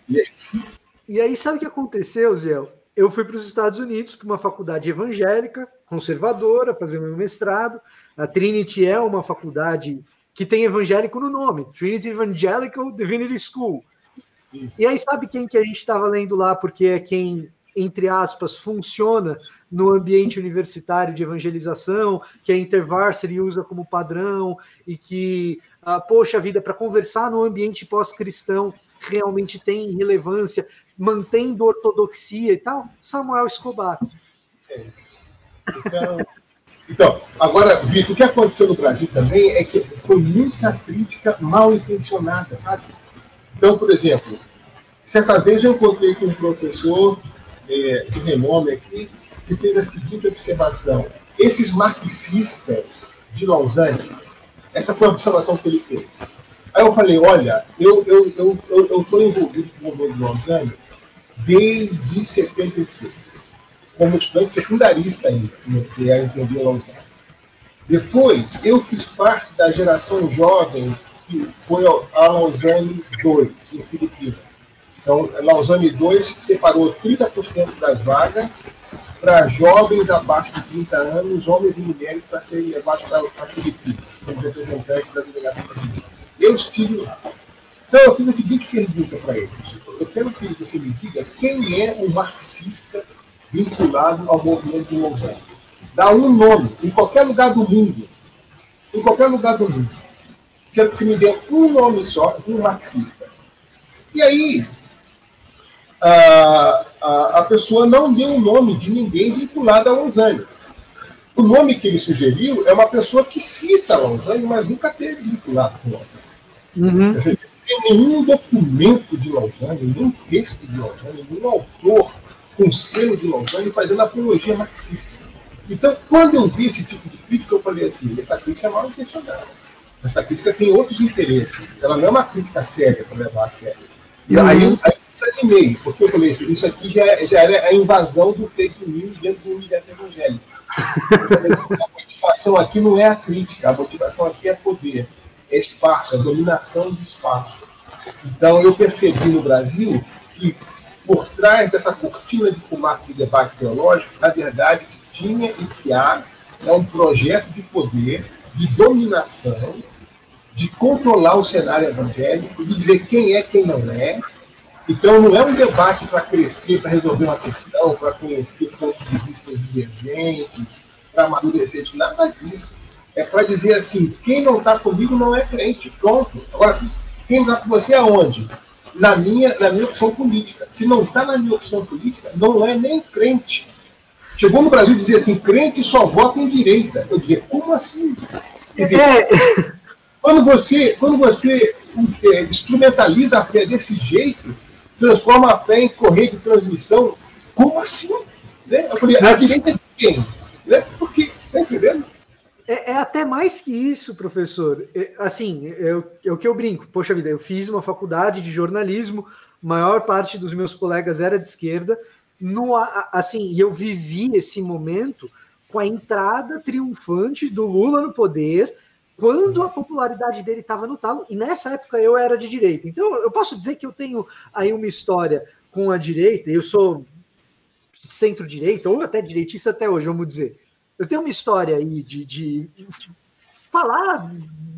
e aí, sabe o que aconteceu, Zé? Eu fui para os Estados Unidos para uma faculdade evangélica, conservadora, fazer meu mestrado. A Trinity é uma faculdade que tem evangélico no nome, Trinity Evangelical Divinity School. E aí, sabe quem que a gente estava lendo lá, porque é quem entre aspas, funciona no ambiente universitário de evangelização, que a InterVarsity usa como padrão e que, ah, poxa vida, para conversar no ambiente pós-cristão realmente tem relevância, mantendo ortodoxia e tal, Samuel Escobar. É isso. Então, então, agora, Vitor, o que aconteceu no Brasil também é que foi muita crítica mal intencionada, sabe? Então, por exemplo, certa vez eu encontrei com um professor é, de renome aqui, que fez a seguinte observação. Esses marxistas de Lausanne, essa foi a observação que ele fez. Aí eu falei, olha, eu estou eu, eu, eu, envolvido com o governo de Lausanne desde 76, como estudante secundarista ainda, comecei a entender Lausanne. Depois, eu fiz parte da geração jovem que foi a Lausanne 2, em Filipinas. Então, Lausanne 2 separou 30% das vagas para jovens abaixo de 30 anos, homens e mulheres, para serem levados para a Filipinas, como representantes da delegação brasileira. Eu estive lá. Então, eu fiz a seguinte pergunta para eles. Eu quero que você me diga quem é o marxista vinculado ao movimento de Lausanne. Dá um nome, em qualquer lugar do mundo. Em qualquer lugar do mundo. Quero que você me dê um nome só de um marxista. E aí, a, a, a pessoa não deu o nome de ninguém vinculado a Lausanne. O nome que ele sugeriu é uma pessoa que cita Lausanne, mas nunca teve vinculado com Lausanne. Uhum. Dizer, não tem nenhum documento de Lausanne, nenhum texto de Lausanne, nenhum autor com selo de Lausanne fazendo apologia marxista. Então, quando eu vi esse tipo de crítica, eu falei assim: essa crítica é mal intencionada. Essa crítica tem outros interesses. Ela não é uma crítica séria para levar a sério. E uhum. aí, aí desanimei, porque eu falei isso aqui já, já era a invasão do fake news dentro do universo evangélico. A motivação aqui não é a crítica, a motivação aqui é poder, é espaço, é dominação do espaço. Então eu percebi no Brasil que por trás dessa cortina de fumaça de debate teológico, na verdade, tinha e que há é um projeto de poder, de dominação, de controlar o cenário evangélico, de dizer quem é, quem não é, então, não é um debate para crescer, para resolver uma questão, para conhecer pontos de vista divergentes, para amadurecer, nada disso. É para dizer assim: quem não está comigo não é crente. Pronto. Agora, quem está com você aonde? Na minha, na minha opção política. Se não está na minha opção política, não é nem crente. Chegou no Brasil dizer assim: crente só vota em direita. Eu diria: como assim? Quer dizer, é... quando você, quando você é, instrumentaliza a fé desse jeito, transforma a fé em corrente de transmissão, como assim? Né? Eu falei, a direita é de quem? Né? Porque, tá entendendo? É, é, até mais que isso, professor. É, assim, é, é, o que eu brinco. Poxa vida, eu fiz uma faculdade de jornalismo, maior parte dos meus colegas era de esquerda. No, assim, e eu vivi esse momento com a entrada triunfante do Lula no poder, quando a popularidade dele estava no talo, e nessa época eu era de direita. Então eu posso dizer que eu tenho aí uma história com a direita, eu sou centro-direita, ou até direitista até hoje, vamos dizer. Eu tenho uma história aí de, de falar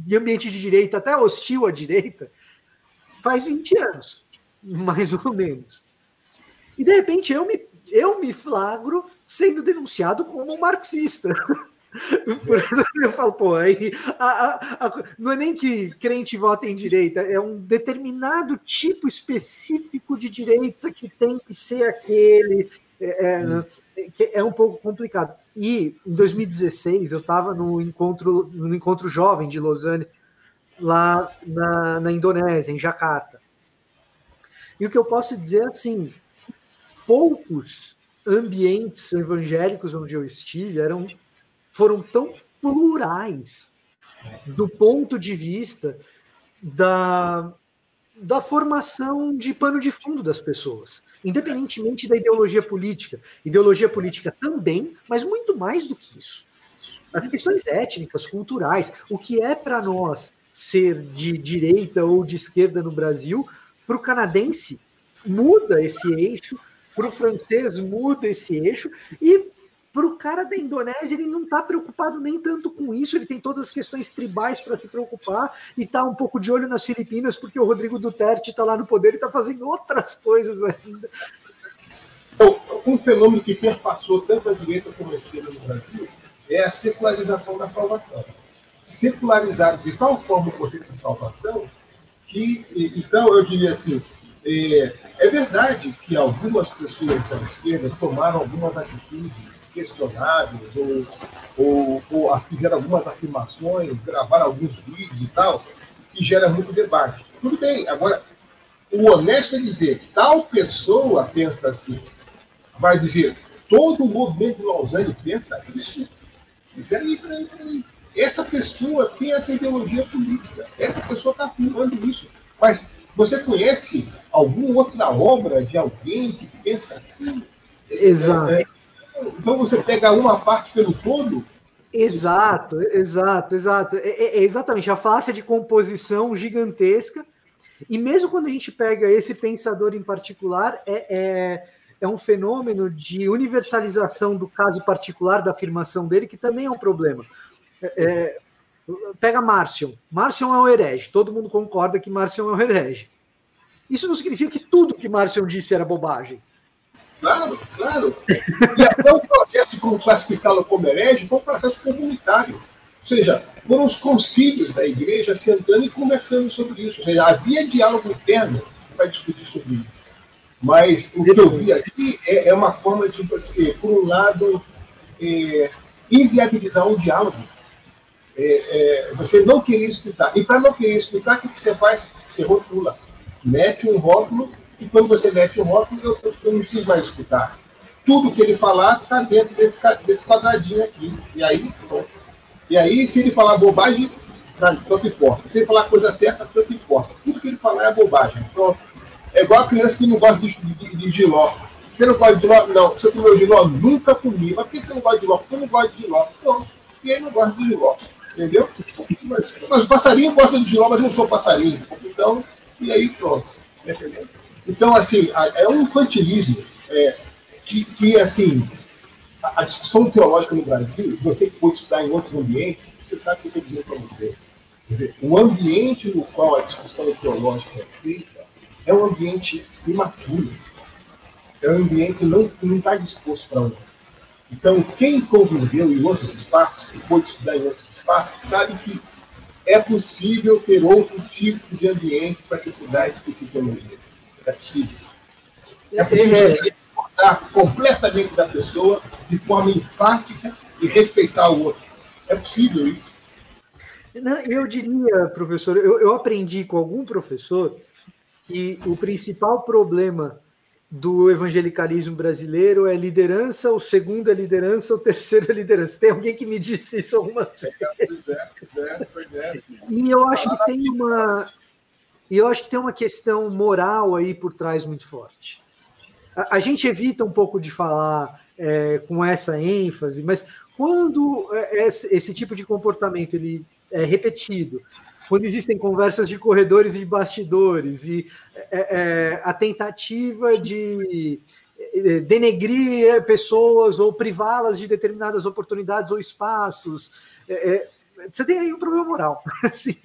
de ambiente de direita, até hostil à direita, faz 20 anos, *laughs* mais ou menos. E de repente eu me, eu me flagro sendo denunciado como um marxista. *laughs* eu falo, pô, aí a, a, a, não é nem que crente vota em direita, é um determinado tipo específico de direita que tem que ser aquele. É, é, que é um pouco complicado. E em 2016 eu estava no encontro no encontro jovem de Lausanne lá na, na Indonésia, em Jakarta. E o que eu posso dizer é assim, poucos ambientes evangélicos onde eu estive eram foram tão plurais do ponto de vista da, da formação de pano de fundo das pessoas, independentemente da ideologia política. Ideologia política também, mas muito mais do que isso. As questões étnicas, culturais, o que é para nós ser de direita ou de esquerda no Brasil, para o canadense muda esse eixo, para o francês muda esse eixo, e para o cara da Indonésia, ele não está preocupado nem tanto com isso, ele tem todas as questões tribais para se preocupar e está um pouco de olho nas Filipinas, porque o Rodrigo Duterte está lá no poder e está fazendo outras coisas ainda. Um fenômeno que perpassou tanto a direita como a esquerda no Brasil é a secularização da salvação. Secularizar de tal forma o conceito de salvação que, então, eu diria assim, é, é verdade que algumas pessoas da esquerda tomaram algumas atitudes questionáveis ou, ou, ou, fizeram algumas afirmações, gravaram alguns vídeos e tal, que gera muito debate. Tudo bem, agora, o honesto é dizer, tal pessoa pensa assim. Vai dizer, todo o movimento de Lausanne pensa isso? Peraí, peraí, peraí. Essa pessoa tem essa ideologia política. Essa pessoa está afirmando isso. Mas você conhece alguma outra obra de alguém que pensa assim? Exato. É, então você pega uma parte pelo todo. Exato, exato, exato. É, é, é exatamente a face de composição gigantesca. E mesmo quando a gente pega esse pensador em particular, é, é, é um fenômeno de universalização do caso particular da afirmação dele, que também é um problema. É, é pega Marcion. Marcion é um herege. Todo mundo concorda que Marcion é um herege. Isso não significa que tudo que Marcion disse era bobagem. Claro, claro. E até o processo de classificá-lo como herege foi um processo comunitário. Ou seja, foram os concílios da igreja sentando e conversando sobre isso. Ou seja, havia diálogo interno para discutir sobre isso. Mas o que eu vi aqui é, é uma forma de você, por um lado, é, inviabilizar um diálogo. É, é você não querer escutar. E para não querer escutar, o que você faz? Você rotula. Mete um rótulo e quando você mete o rótulo, eu, eu não preciso mais escutar. Tudo que ele falar está dentro desse, desse quadradinho aqui. E aí, pronto. E aí, se ele falar bobagem, tanto importa. Se ele falar coisa certa, tanto importa. Tudo que ele falar é bobagem. Pronto. É igual a criança que não gosta de, de, de giló. Você não gosta de giló? Não. Se eu comer giló, nunca comi. Mas por que você não gosta de giló? Porque eu não gosto de giló. Pronto. E ele não gosta de giló. Entendeu? Mas, mas o passarinho gosta de giló, mas eu não sou passarinho. Então, e aí pronto. Entendeu? Então, assim, é um infantilismo é, que, que, assim, a, a, discussão teológica no Brasil, você que pode estudar em outros ambientes, você sabe o que eu estou dizendo para você. Quer dizer, o ambiente no qual a discussão teológica é feita é um ambiente imaturo. É um ambiente que não está disposto para um. Então, quem conviveu em outros espaços, que pode estudar em outros espaços, sabe que é possível ter outro tipo de ambiente para se estudar e discutir teologia. É possível. É possível é. discordar completamente da pessoa de forma enfática e respeitar o outro. É possível isso. Eu diria, professor, eu, eu aprendi com algum professor que o principal problema do evangelicalismo brasileiro é liderança, o segundo é liderança, o terceiro é liderança. Tem alguém que me disse isso alguma vez? Pois é, pois é, pois é. E eu acho que tem uma, eu acho que tem uma questão moral aí por trás muito forte. A, a gente evita um pouco de falar é, com essa ênfase, mas quando é, esse tipo de comportamento ele é repetido, quando existem conversas de corredores e de bastidores, e é, é, a tentativa de é, denegrir pessoas ou privá-las de determinadas oportunidades ou espaços. É, é você tem aí um problema moral. *laughs* Sim.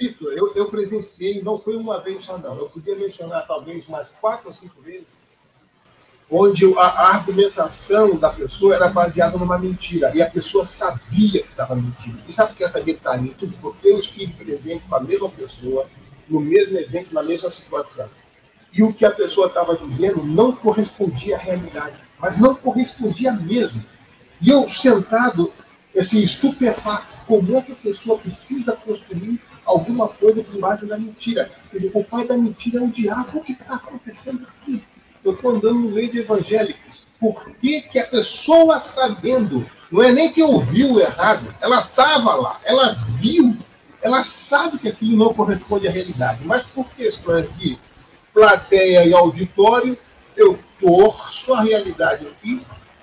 Eu, eu presenciei, não foi uma vez só, não. Eu podia mencionar talvez umas quatro ou cinco vezes onde a, argumentação da pessoa era baseada numa mentira, e a pessoa sabia que estava mentindo. E sabe por que sabia que estava mentindo? Porque eu estive presente com a mesma pessoa, no mesmo evento, na mesma situação. E o que a pessoa estava dizendo não correspondia à realidade, mas não correspondia mesmo. E eu sentado, assim, estupefato, como é que a pessoa precisa construir alguma coisa com base na mentira? Quer o pai da mentira é o diabo, o que está acontecendo aqui? eu estou andando no meio de evangélicos. Por que, que a pessoa sabendo, não é nem que ouviu errado, ela estava lá, ela viu, ela sabe que aquilo não corresponde à realidade, mas por questões de plateia e auditório, eu torço a realidade aqui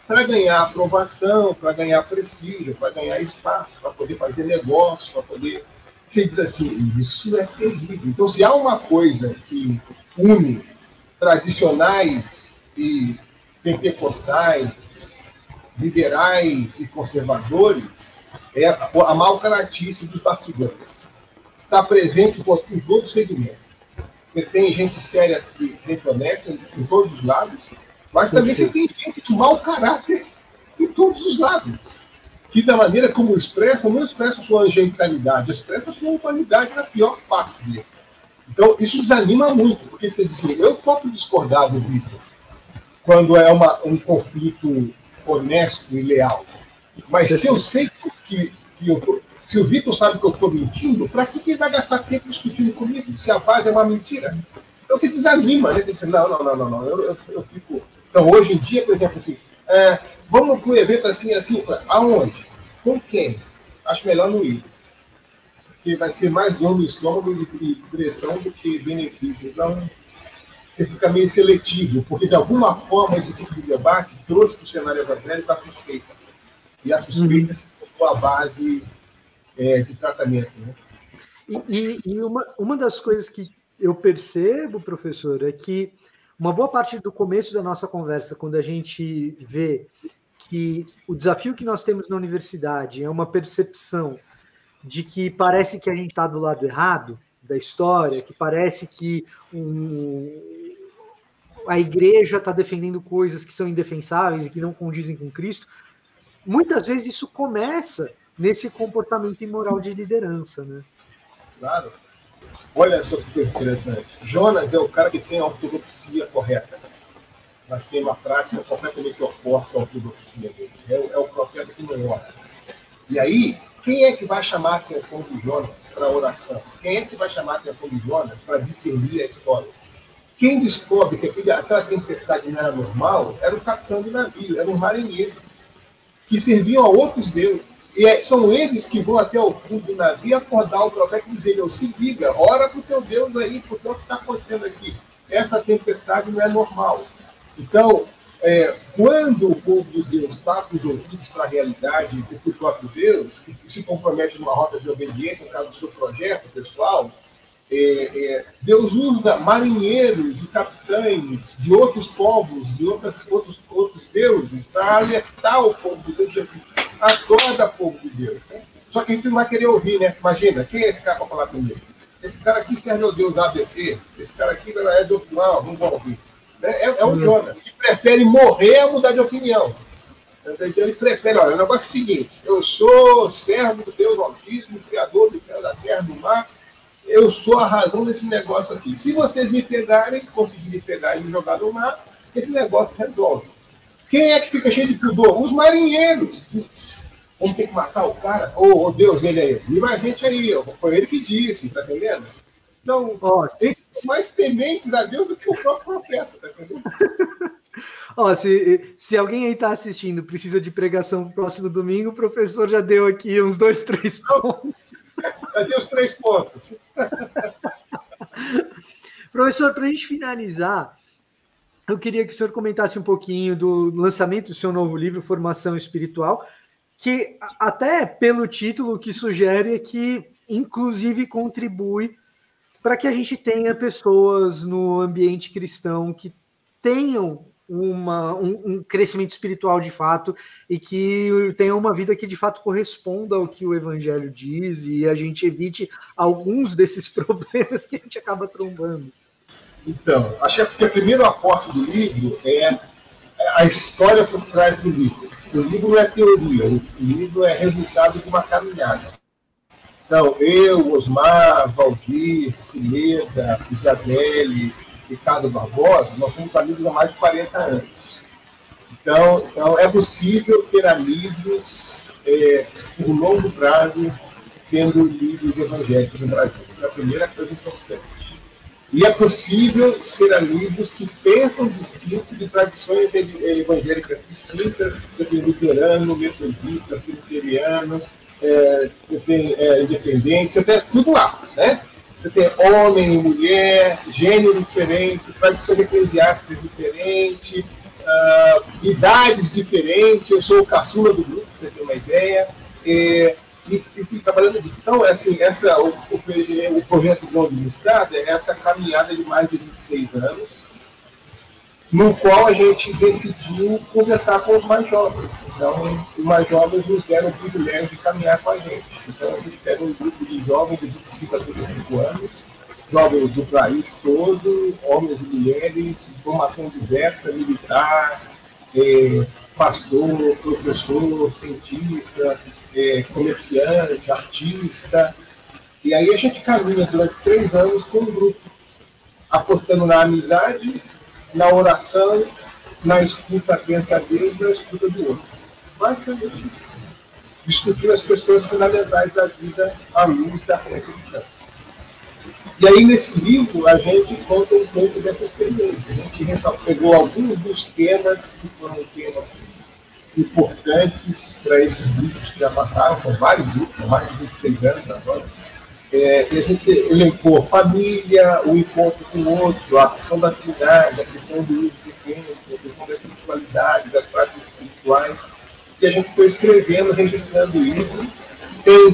para ganhar aprovação, para ganhar prestígio, para ganhar espaço, para poder fazer negócio, para poder. Você diz assim, isso é terrível. Então, se há uma coisa que une tradicionais e pentecostais, liberais e conservadores, é a, a mal característica dos bastidores. Está presente em todo segmento. Você tem gente séria e gente honesta em todos os lados, mas também você tem gente de mau caráter em todos os lados. Que da maneira como expressa, não expressa sua angelicalidade, expressa sua humanidade na pior face dele. Então, isso desanima muito, porque você diz assim, eu posso discordar do Vitor quando é uma, um conflito honesto e leal. Mas se eu sei que, que eu tô, se o Vitor sabe que eu estou mentindo, para que, que ele vai gastar tempo discutindo comigo? Se a base é uma mentira. Então você desanima, né? Você diz, não, não, não, não, não. Eu, eu, eu fico. Então, hoje em dia, por exemplo, assim, é, vamos para um evento assim, assim, aonde? Com quem? Acho melhor não ir que vai ser mais dor no estômago e pressão do que benefício. Então, você fica meio seletivo, porque de alguma forma esse tipo de debate trouxe para o cenário evangélico a suspeita. E a suspeita uhum. se tornou a base é, de tratamento. Né? E, e, uma, uma das coisas que eu percebo, professor, é que uma boa parte do começo da nossa conversa, quando a gente vê que o desafio que nós temos na universidade é uma percepção de que parece que a gente está do lado errado da história, que parece que um, a igreja está defendendo coisas que são indefensáveis e que não condizem com Cristo. Muitas vezes isso começa nesse comportamento imoral de liderança, né? Claro. Olha só que coisa interessante. Jonas é o cara que tem a ortodoxia correta, mas tem uma prática completamente oposta à ortodoxia dele. É, é o profeta que não ora. E aí, quem é que vai chamar a atenção de Jonas para a oração? Quem é que vai chamar a atenção de Jonas para discernir a história? Quem descobre que aquela tempestade não era normal era o capitão do navio, eram os marinheiros, que serviam a outros deuses. E é, são eles que vão até o fundo do navio acordar o profeta e dizer: Eu se liga, ora para o teu Deus aí, porque o que está acontecendo aqui? Essa tempestade não é normal. Então, é, quando o povo de Deus está com os ouvidos para a realidade do próprio Deus, e se compromete numa rota de obediência, no caso do seu projeto pessoal, é, é, Deus usa marinheiros e capitães de outros povos, de outras, outros, outros deuses, para alertar o povo de Deus, assim, acorda povo de Deus. Né? Só que a gente não vai querer ouvir, né? Imagina, quem é esse cara para falar comigo? Esse cara aqui serve ao Deus da ABC, esse cara aqui é do não, não vou ouvir. Né? É, é o. Jonas, que prefere morrer a mudar de opinião. Ele prefere, olha, o negócio é o seguinte: eu sou servo do Deus Altíssimo, Criador do céu, da terra, do mar. Eu sou a razão desse negócio aqui. Se vocês me pegarem, conseguirem me pegar e me jogar no mar, esse negócio resolve. Quem é que fica cheio de pudor? Os marinheiros. vamos ter que matar o cara? Oh, oh Deus, ele aí. Livra a gente aí, foi ele que disse, tá entendendo? Então, oh, são mais tementes a Deus do que o próprio profeta, tá entendendo? *laughs* Ó, se, se alguém aí está assistindo precisa de pregação pro próximo domingo, o professor já deu aqui uns dois, três pontos. Já deu os três pontos. *laughs* professor, para a gente finalizar, eu queria que o senhor comentasse um pouquinho do lançamento do seu novo livro, Formação Espiritual, que até pelo título que sugere que inclusive contribui para que a gente tenha pessoas no ambiente cristão que tenham uma, um, um, crescimento espiritual de fato e que tenha uma vida que de fato corresponda ao que o Evangelho diz e a gente evite alguns desses *laughs* problemas que a gente acaba trombando. Então, acho que o primeiro aporte do livro é a história por trás do livro. O livro não é teoria, o livro é resultado de uma caminhada. Então, eu, Osmar, Valdir, Cileda, Isabelle, Ricardo Barbosa, nós somos amigos há mais de 40 anos. Então, então é possível ter amigos é, por longo prazo sendo líderes evangélicos no Brasil. É a primeira coisa importante. E é possível ser amigos que pensam distinto de tradições evangélicas distintas, tem luterano, metodista, presbiteriano, é, tem é, independente, até tudo lá, né? Você tem homem, mulher, gênero diferente, tradições eclesiásticas diferentes, uh, idades diferentes. Eu sou o caçula do grupo, você ter uma ideia. E, e, e trabalhando nisso. Então, assim, essa, o, o, o projeto do Estado é essa caminhada de mais de 26 anos, no qual a gente decidiu conversar com os mais jovens. Então, os mais jovens nos deram o privilégio de caminhar com a gente. Então, a gente pega um grupo de jovens de 25 a 35 anos, jovens do país todo, homens e mulheres, de formação diversa, militar, é, pastor, professor, cientista, é, comerciante, artista. E aí a gente caminha durante três anos com um grupo, apostando na amizade na oração, na escuta atenta a Deus na escuta do outro. Basicamente, discutir as questões fundamentais da vida à luz da fé cristã. E aí, nesse livro, a gente conta um pouco dessa experiência. A gente pegou alguns dos temas que foram temas importantes para esses grupos que já passaram, com vários grupos, mais de 26 anos agora é, e a gente elencou família, o encontro com o outro, a questão da atividade, a questão do uso do tempo, a questão da espiritualidade, das práticas espirituais. E a gente foi escrevendo, registrando isso. Tem,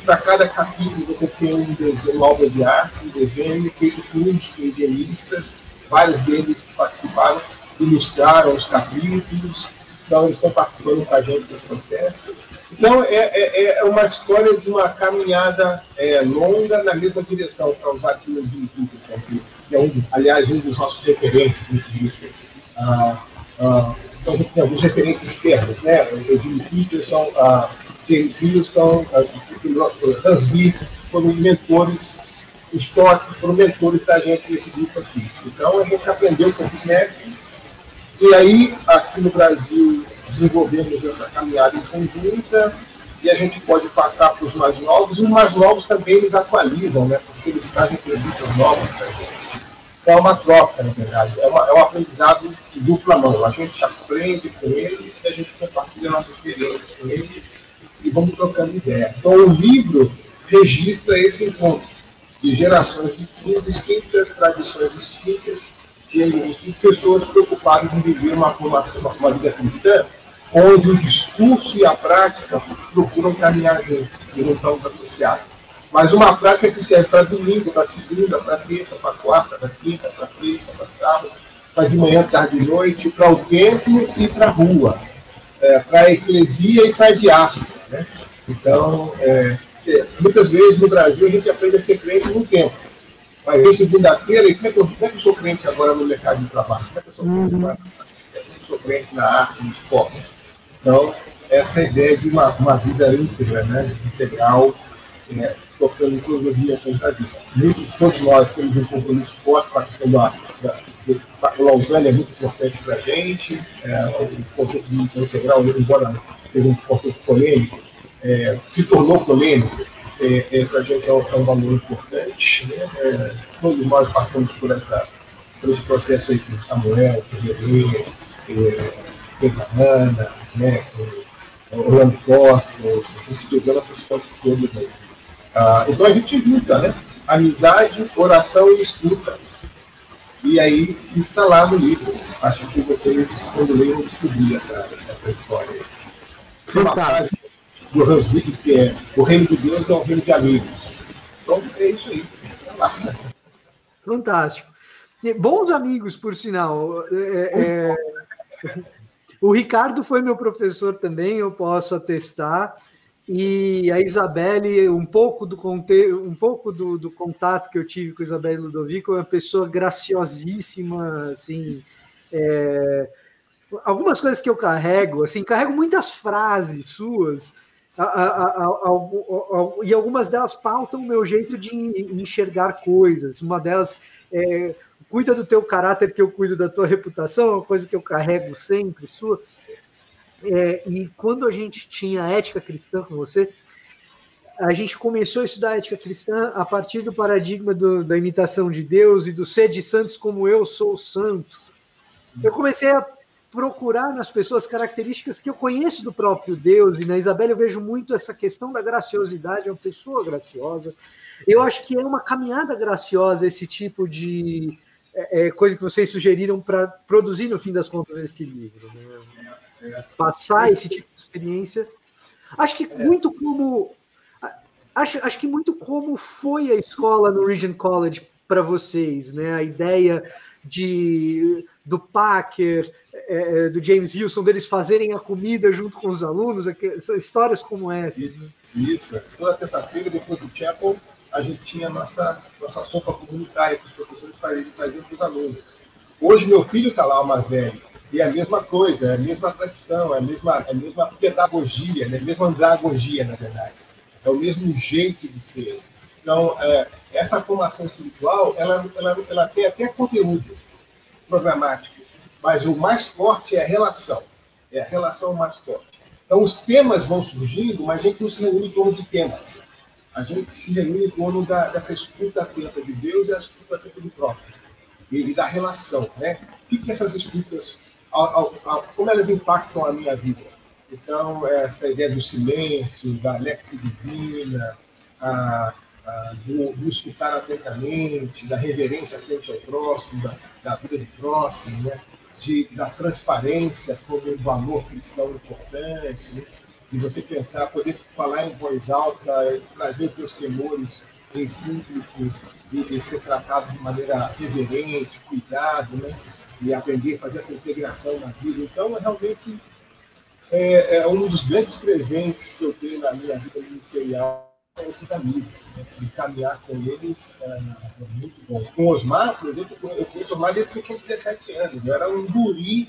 para cada capítulo, você tem um desenho, uma obra de arte, um desenho feito por uns engenheiristas, vários deles que participaram, ilustraram os capítulos, então eles estão participando com a gente do processo. Então, é, é, é, uma história de uma caminhada é, longa na mesma direção, para usar aqui no Jimmy Peterson, que é, um, aliás, um dos nossos referentes nesse livro. Ah, ah, então, tem alguns referentes externos, né? O Jimmy Peterson, ah, James Houston, ah, Hans Lee, foram mentores históricos, foram mentores da gente nesse grupo aqui. Então, a gente aprendeu com esses mestres, e aí, aqui no Brasil, desenvolvemos essa caminhada em conjunta e a gente pode passar para os mais novos, e os mais novos também nos atualizam, né? porque eles trazem produtos novos para a gente. É uma troca, na verdade, é, uma, é um aprendizado de dupla mão. A gente aprende com eles e a gente compartilha nossas experiências com eles e vamos trocando ideia. Então, o livro registra esse encontro de gerações distintas, tradições distintas, de pessoas preocupadas em viver uma formação, uma vida cristã onde o discurso e a prática procuram caminhar juntos e não estão associados. Mas uma prática que serve para domingo, para segunda, para terça, para quarta, para quinta, para sexta, para sábado, para de manhã, tarde e noite, para o templo e para a rua, é, para a eclesia e para a diáspora. Né? Então, é, é, muitas vezes no Brasil a gente aprende a ser crente no tempo. Mas vem segunda-feira, e como é, que eu, como é que eu sou crente agora no mercado de trabalho? Como é que eu sou crente, uhum. eu sou crente na arte, no esporte? Então, essa ideia de uma, uma vida íntegra, né, integral, é, tocando em todas as dimensões da vida. Muitos, todos nós temos um compromisso forte com a questão da, da, do, Lausanne é muito importante para a gente, é, o conceito de missão integral, embora seja um conceito polêmico, é, se tornou polêmico, é, é, para a gente é um, é um, valor importante. Né? É, todos nós passamos por, essa, por esse processo aí com Samuel, com René, com Ana, né? com Orlando Costa, a gente estudando essas fontes todas aí. Ah, então a gente junta, né? Amizade, oração e escuta. E aí está lá no livro. Acho que vocês, quando leiam, descobrir essa, essa história. Fantástico. Do Hans Wick, que é o reino de Deus é o reino de amigos. Então é isso aí. Fantástico. Bons amigos, por sinal. É, é... O Ricardo foi meu professor também, eu posso atestar. E a Isabelle, um pouco do, conte... um pouco do, do contato que eu tive com a Isabelle Ludovico, é uma pessoa graciosíssima, assim. É... Algumas coisas que eu carrego, assim, carrego muitas frases suas, a, a, a, e algumas delas pautam o meu jeito de enxergar coisas. Uma delas é cuida do teu caráter que eu cuido da tua reputação, é uma coisa que eu carrego sempre, sua. É, e quando a gente tinha ética cristã com você, a gente começou a estudar ética cristã a partir do paradigma do, da imitação de Deus e do ser de santos como eu sou santo. Eu comecei a procurar nas pessoas características que eu conheço do próprio Deus, e na Isabela eu vejo muito essa questão da graciosidade, é uma pessoa graciosa. Eu acho que é uma caminhada graciosa esse tipo de é, é coisa que vocês sugeriram para produzir, no fim das contas, esse livro. Né? passar esse tipo de experiência. Acho que muito como acho, acho que muito como foi a escola no Regent College para vocês, né? A ideia de do Packer, é, é, do James Houston, deles fazerem a comida junto com os alunos, histórias como essa. Isso, isso. Toda terça-feira, depois do Chapel, a gente tinha nossa, nossa sopa comunitária que os professores faziam para os alunos. Hoje, meu filho está lá, o mais velho, e é a mesma coisa, é a mesma tradição, é a mesma, é a mesma pedagogia, né? a mesma andragogia, na verdade. É o mesmo jeito de ser. Então, é, essa formação espiritual, ela, ela, ela tem até conteúdo programático, mas o mais forte é a relação. É a relação mais forte. Então, os temas vão surgindo, mas a gente não se reúne em torno de temas. A gente se reúne em torno da, dessa escuta atenta de Deus e a escuta atenta do próximo. E, e da relação, né? O que, que essas escutas ao, ao, como elas impactam a minha vida. Então, essa ideia do silêncio, da léxica divina, a, do, do, escutar atentamente, da reverência frente ao próximo, da, da vida do próximo, né? De, da transparência como um valor cristão importante, né? de você pensar, poder falar em voz alta, trazer os teus temores em público e, e ser tratado de maneira reverente, cuidado, né? e aprender a fazer essa integração na vida. Então, realmente, é, é, um dos grandes presentes que eu tenho na minha vida ministerial é esses amigos. Né? E caminhar com eles é, é, muito bom. Com Osmar, por exemplo, eu conheço Osmar desde que eu tinha 17 anos. Eu era um guri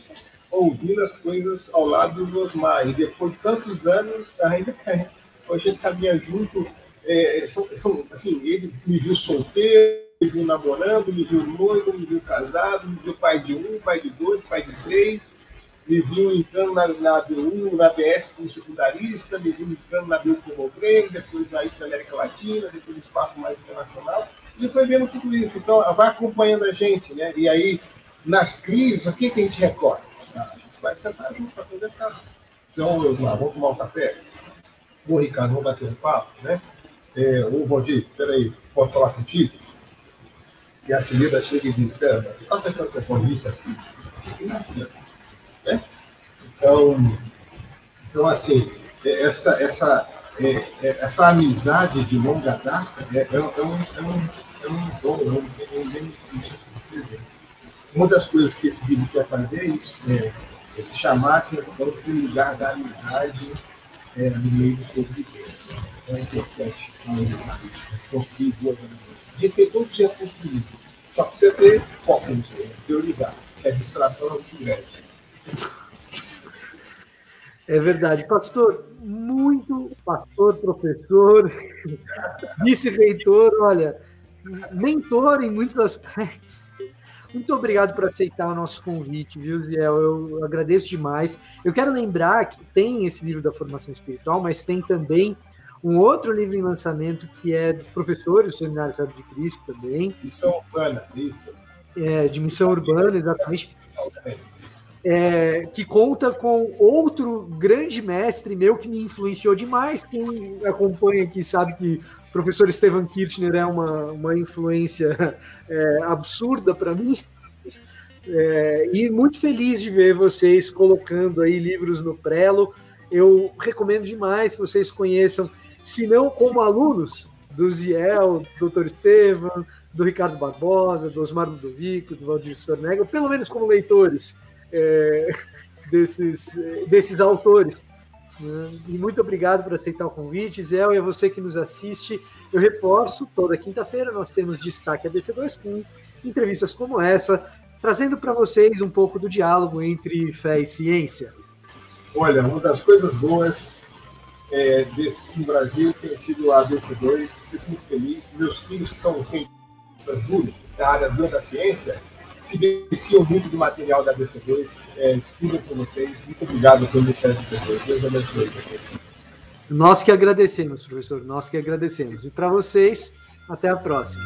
ouvindo as coisas ao lado do Osmar. E depois de tantos anos, *laughs* ainda a gente caminha junto. É, são, são, assim, ele me viu solteiro, me viu namorando, me viu noivo, me viu casado, me viu pai de um, pai de dois, pai de três, me viu entrando na, na BU, na BS como secundarista, me viu entrando na BU como obreiro, depois na IFA América Latina, depois no espaço mais internacional, e foi vendo tudo isso. Então, vai acompanhando a gente, né? E aí, nas crises, o que, que a gente recorre? Ah, a gente vai sentar junto para conversar. Então, eu, ah, vamos tomar um café? Ô, Ricardo, vamos bater um papo, né? É, ô, Valdir, peraí, posso falar contigo? E a Celida chega e diz, você está prestando atenção nisso aqui? Né? Então, então, assim, é, essa, essa, é, é, essa amizade de longa data é, é, é um, é, um, é um dom, é um, é um. Uma das coisas que esse livro quer fazer é isso, é, é chamar a atenção para o lugar da amizade é, no meio do povo de Deus. É importante analisar isso, construir boas amizades de ter todo o ser construído. Só precisa ter foco priorizar. A distração é muito grande. É verdade. Pastor, muito pastor, professor, *laughs* vice-reitor, olha, mentor em muitos aspectos. Muito obrigado por aceitar o nosso convite, viu, Ziel? Eu agradeço demais. Eu quero lembrar que tem esse livro da formação espiritual, mas tem também um outro livro em lançamento que é dos professores do Seminário Sábio de Cristo também. Missão Urbana, isso. É, de missão urbana, exatamente. É, que conta com outro grande mestre meu que me influenciou demais. Quem acompanha aqui sabe que o professor Stephen Kirchner é uma, uma influência é, absurda para mim. É, e muito feliz de ver vocês colocando aí livros no Prelo. Eu recomendo demais que vocês conheçam se não como alunos do Ziel, do Dr. Estevam, do Ricardo Barbosa, do Osmar Ludovico, do Valdir Sornega, pelo menos como leitores é, desses, desses autores. Né? E muito obrigado por aceitar o convite, Zé, e a você que nos assiste. Eu reforço, toda quinta-feira nós temos destaque a DC2 com entrevistas como essa, trazendo para vocês um pouco do diálogo entre fé e ciência. Olha, uma das coisas boas é, desse, no Brasil tem sido a DC2. Fico muito feliz. Meus filhos, que são cientistas da área da ciência, se beneficiam muito do material da DC2. É, estudam com vocês. Muito obrigado pelo Ministério de Pessoas. Deus abençoe. Nós que agradecemos, professor. Nós que agradecemos. E para vocês, até a próxima.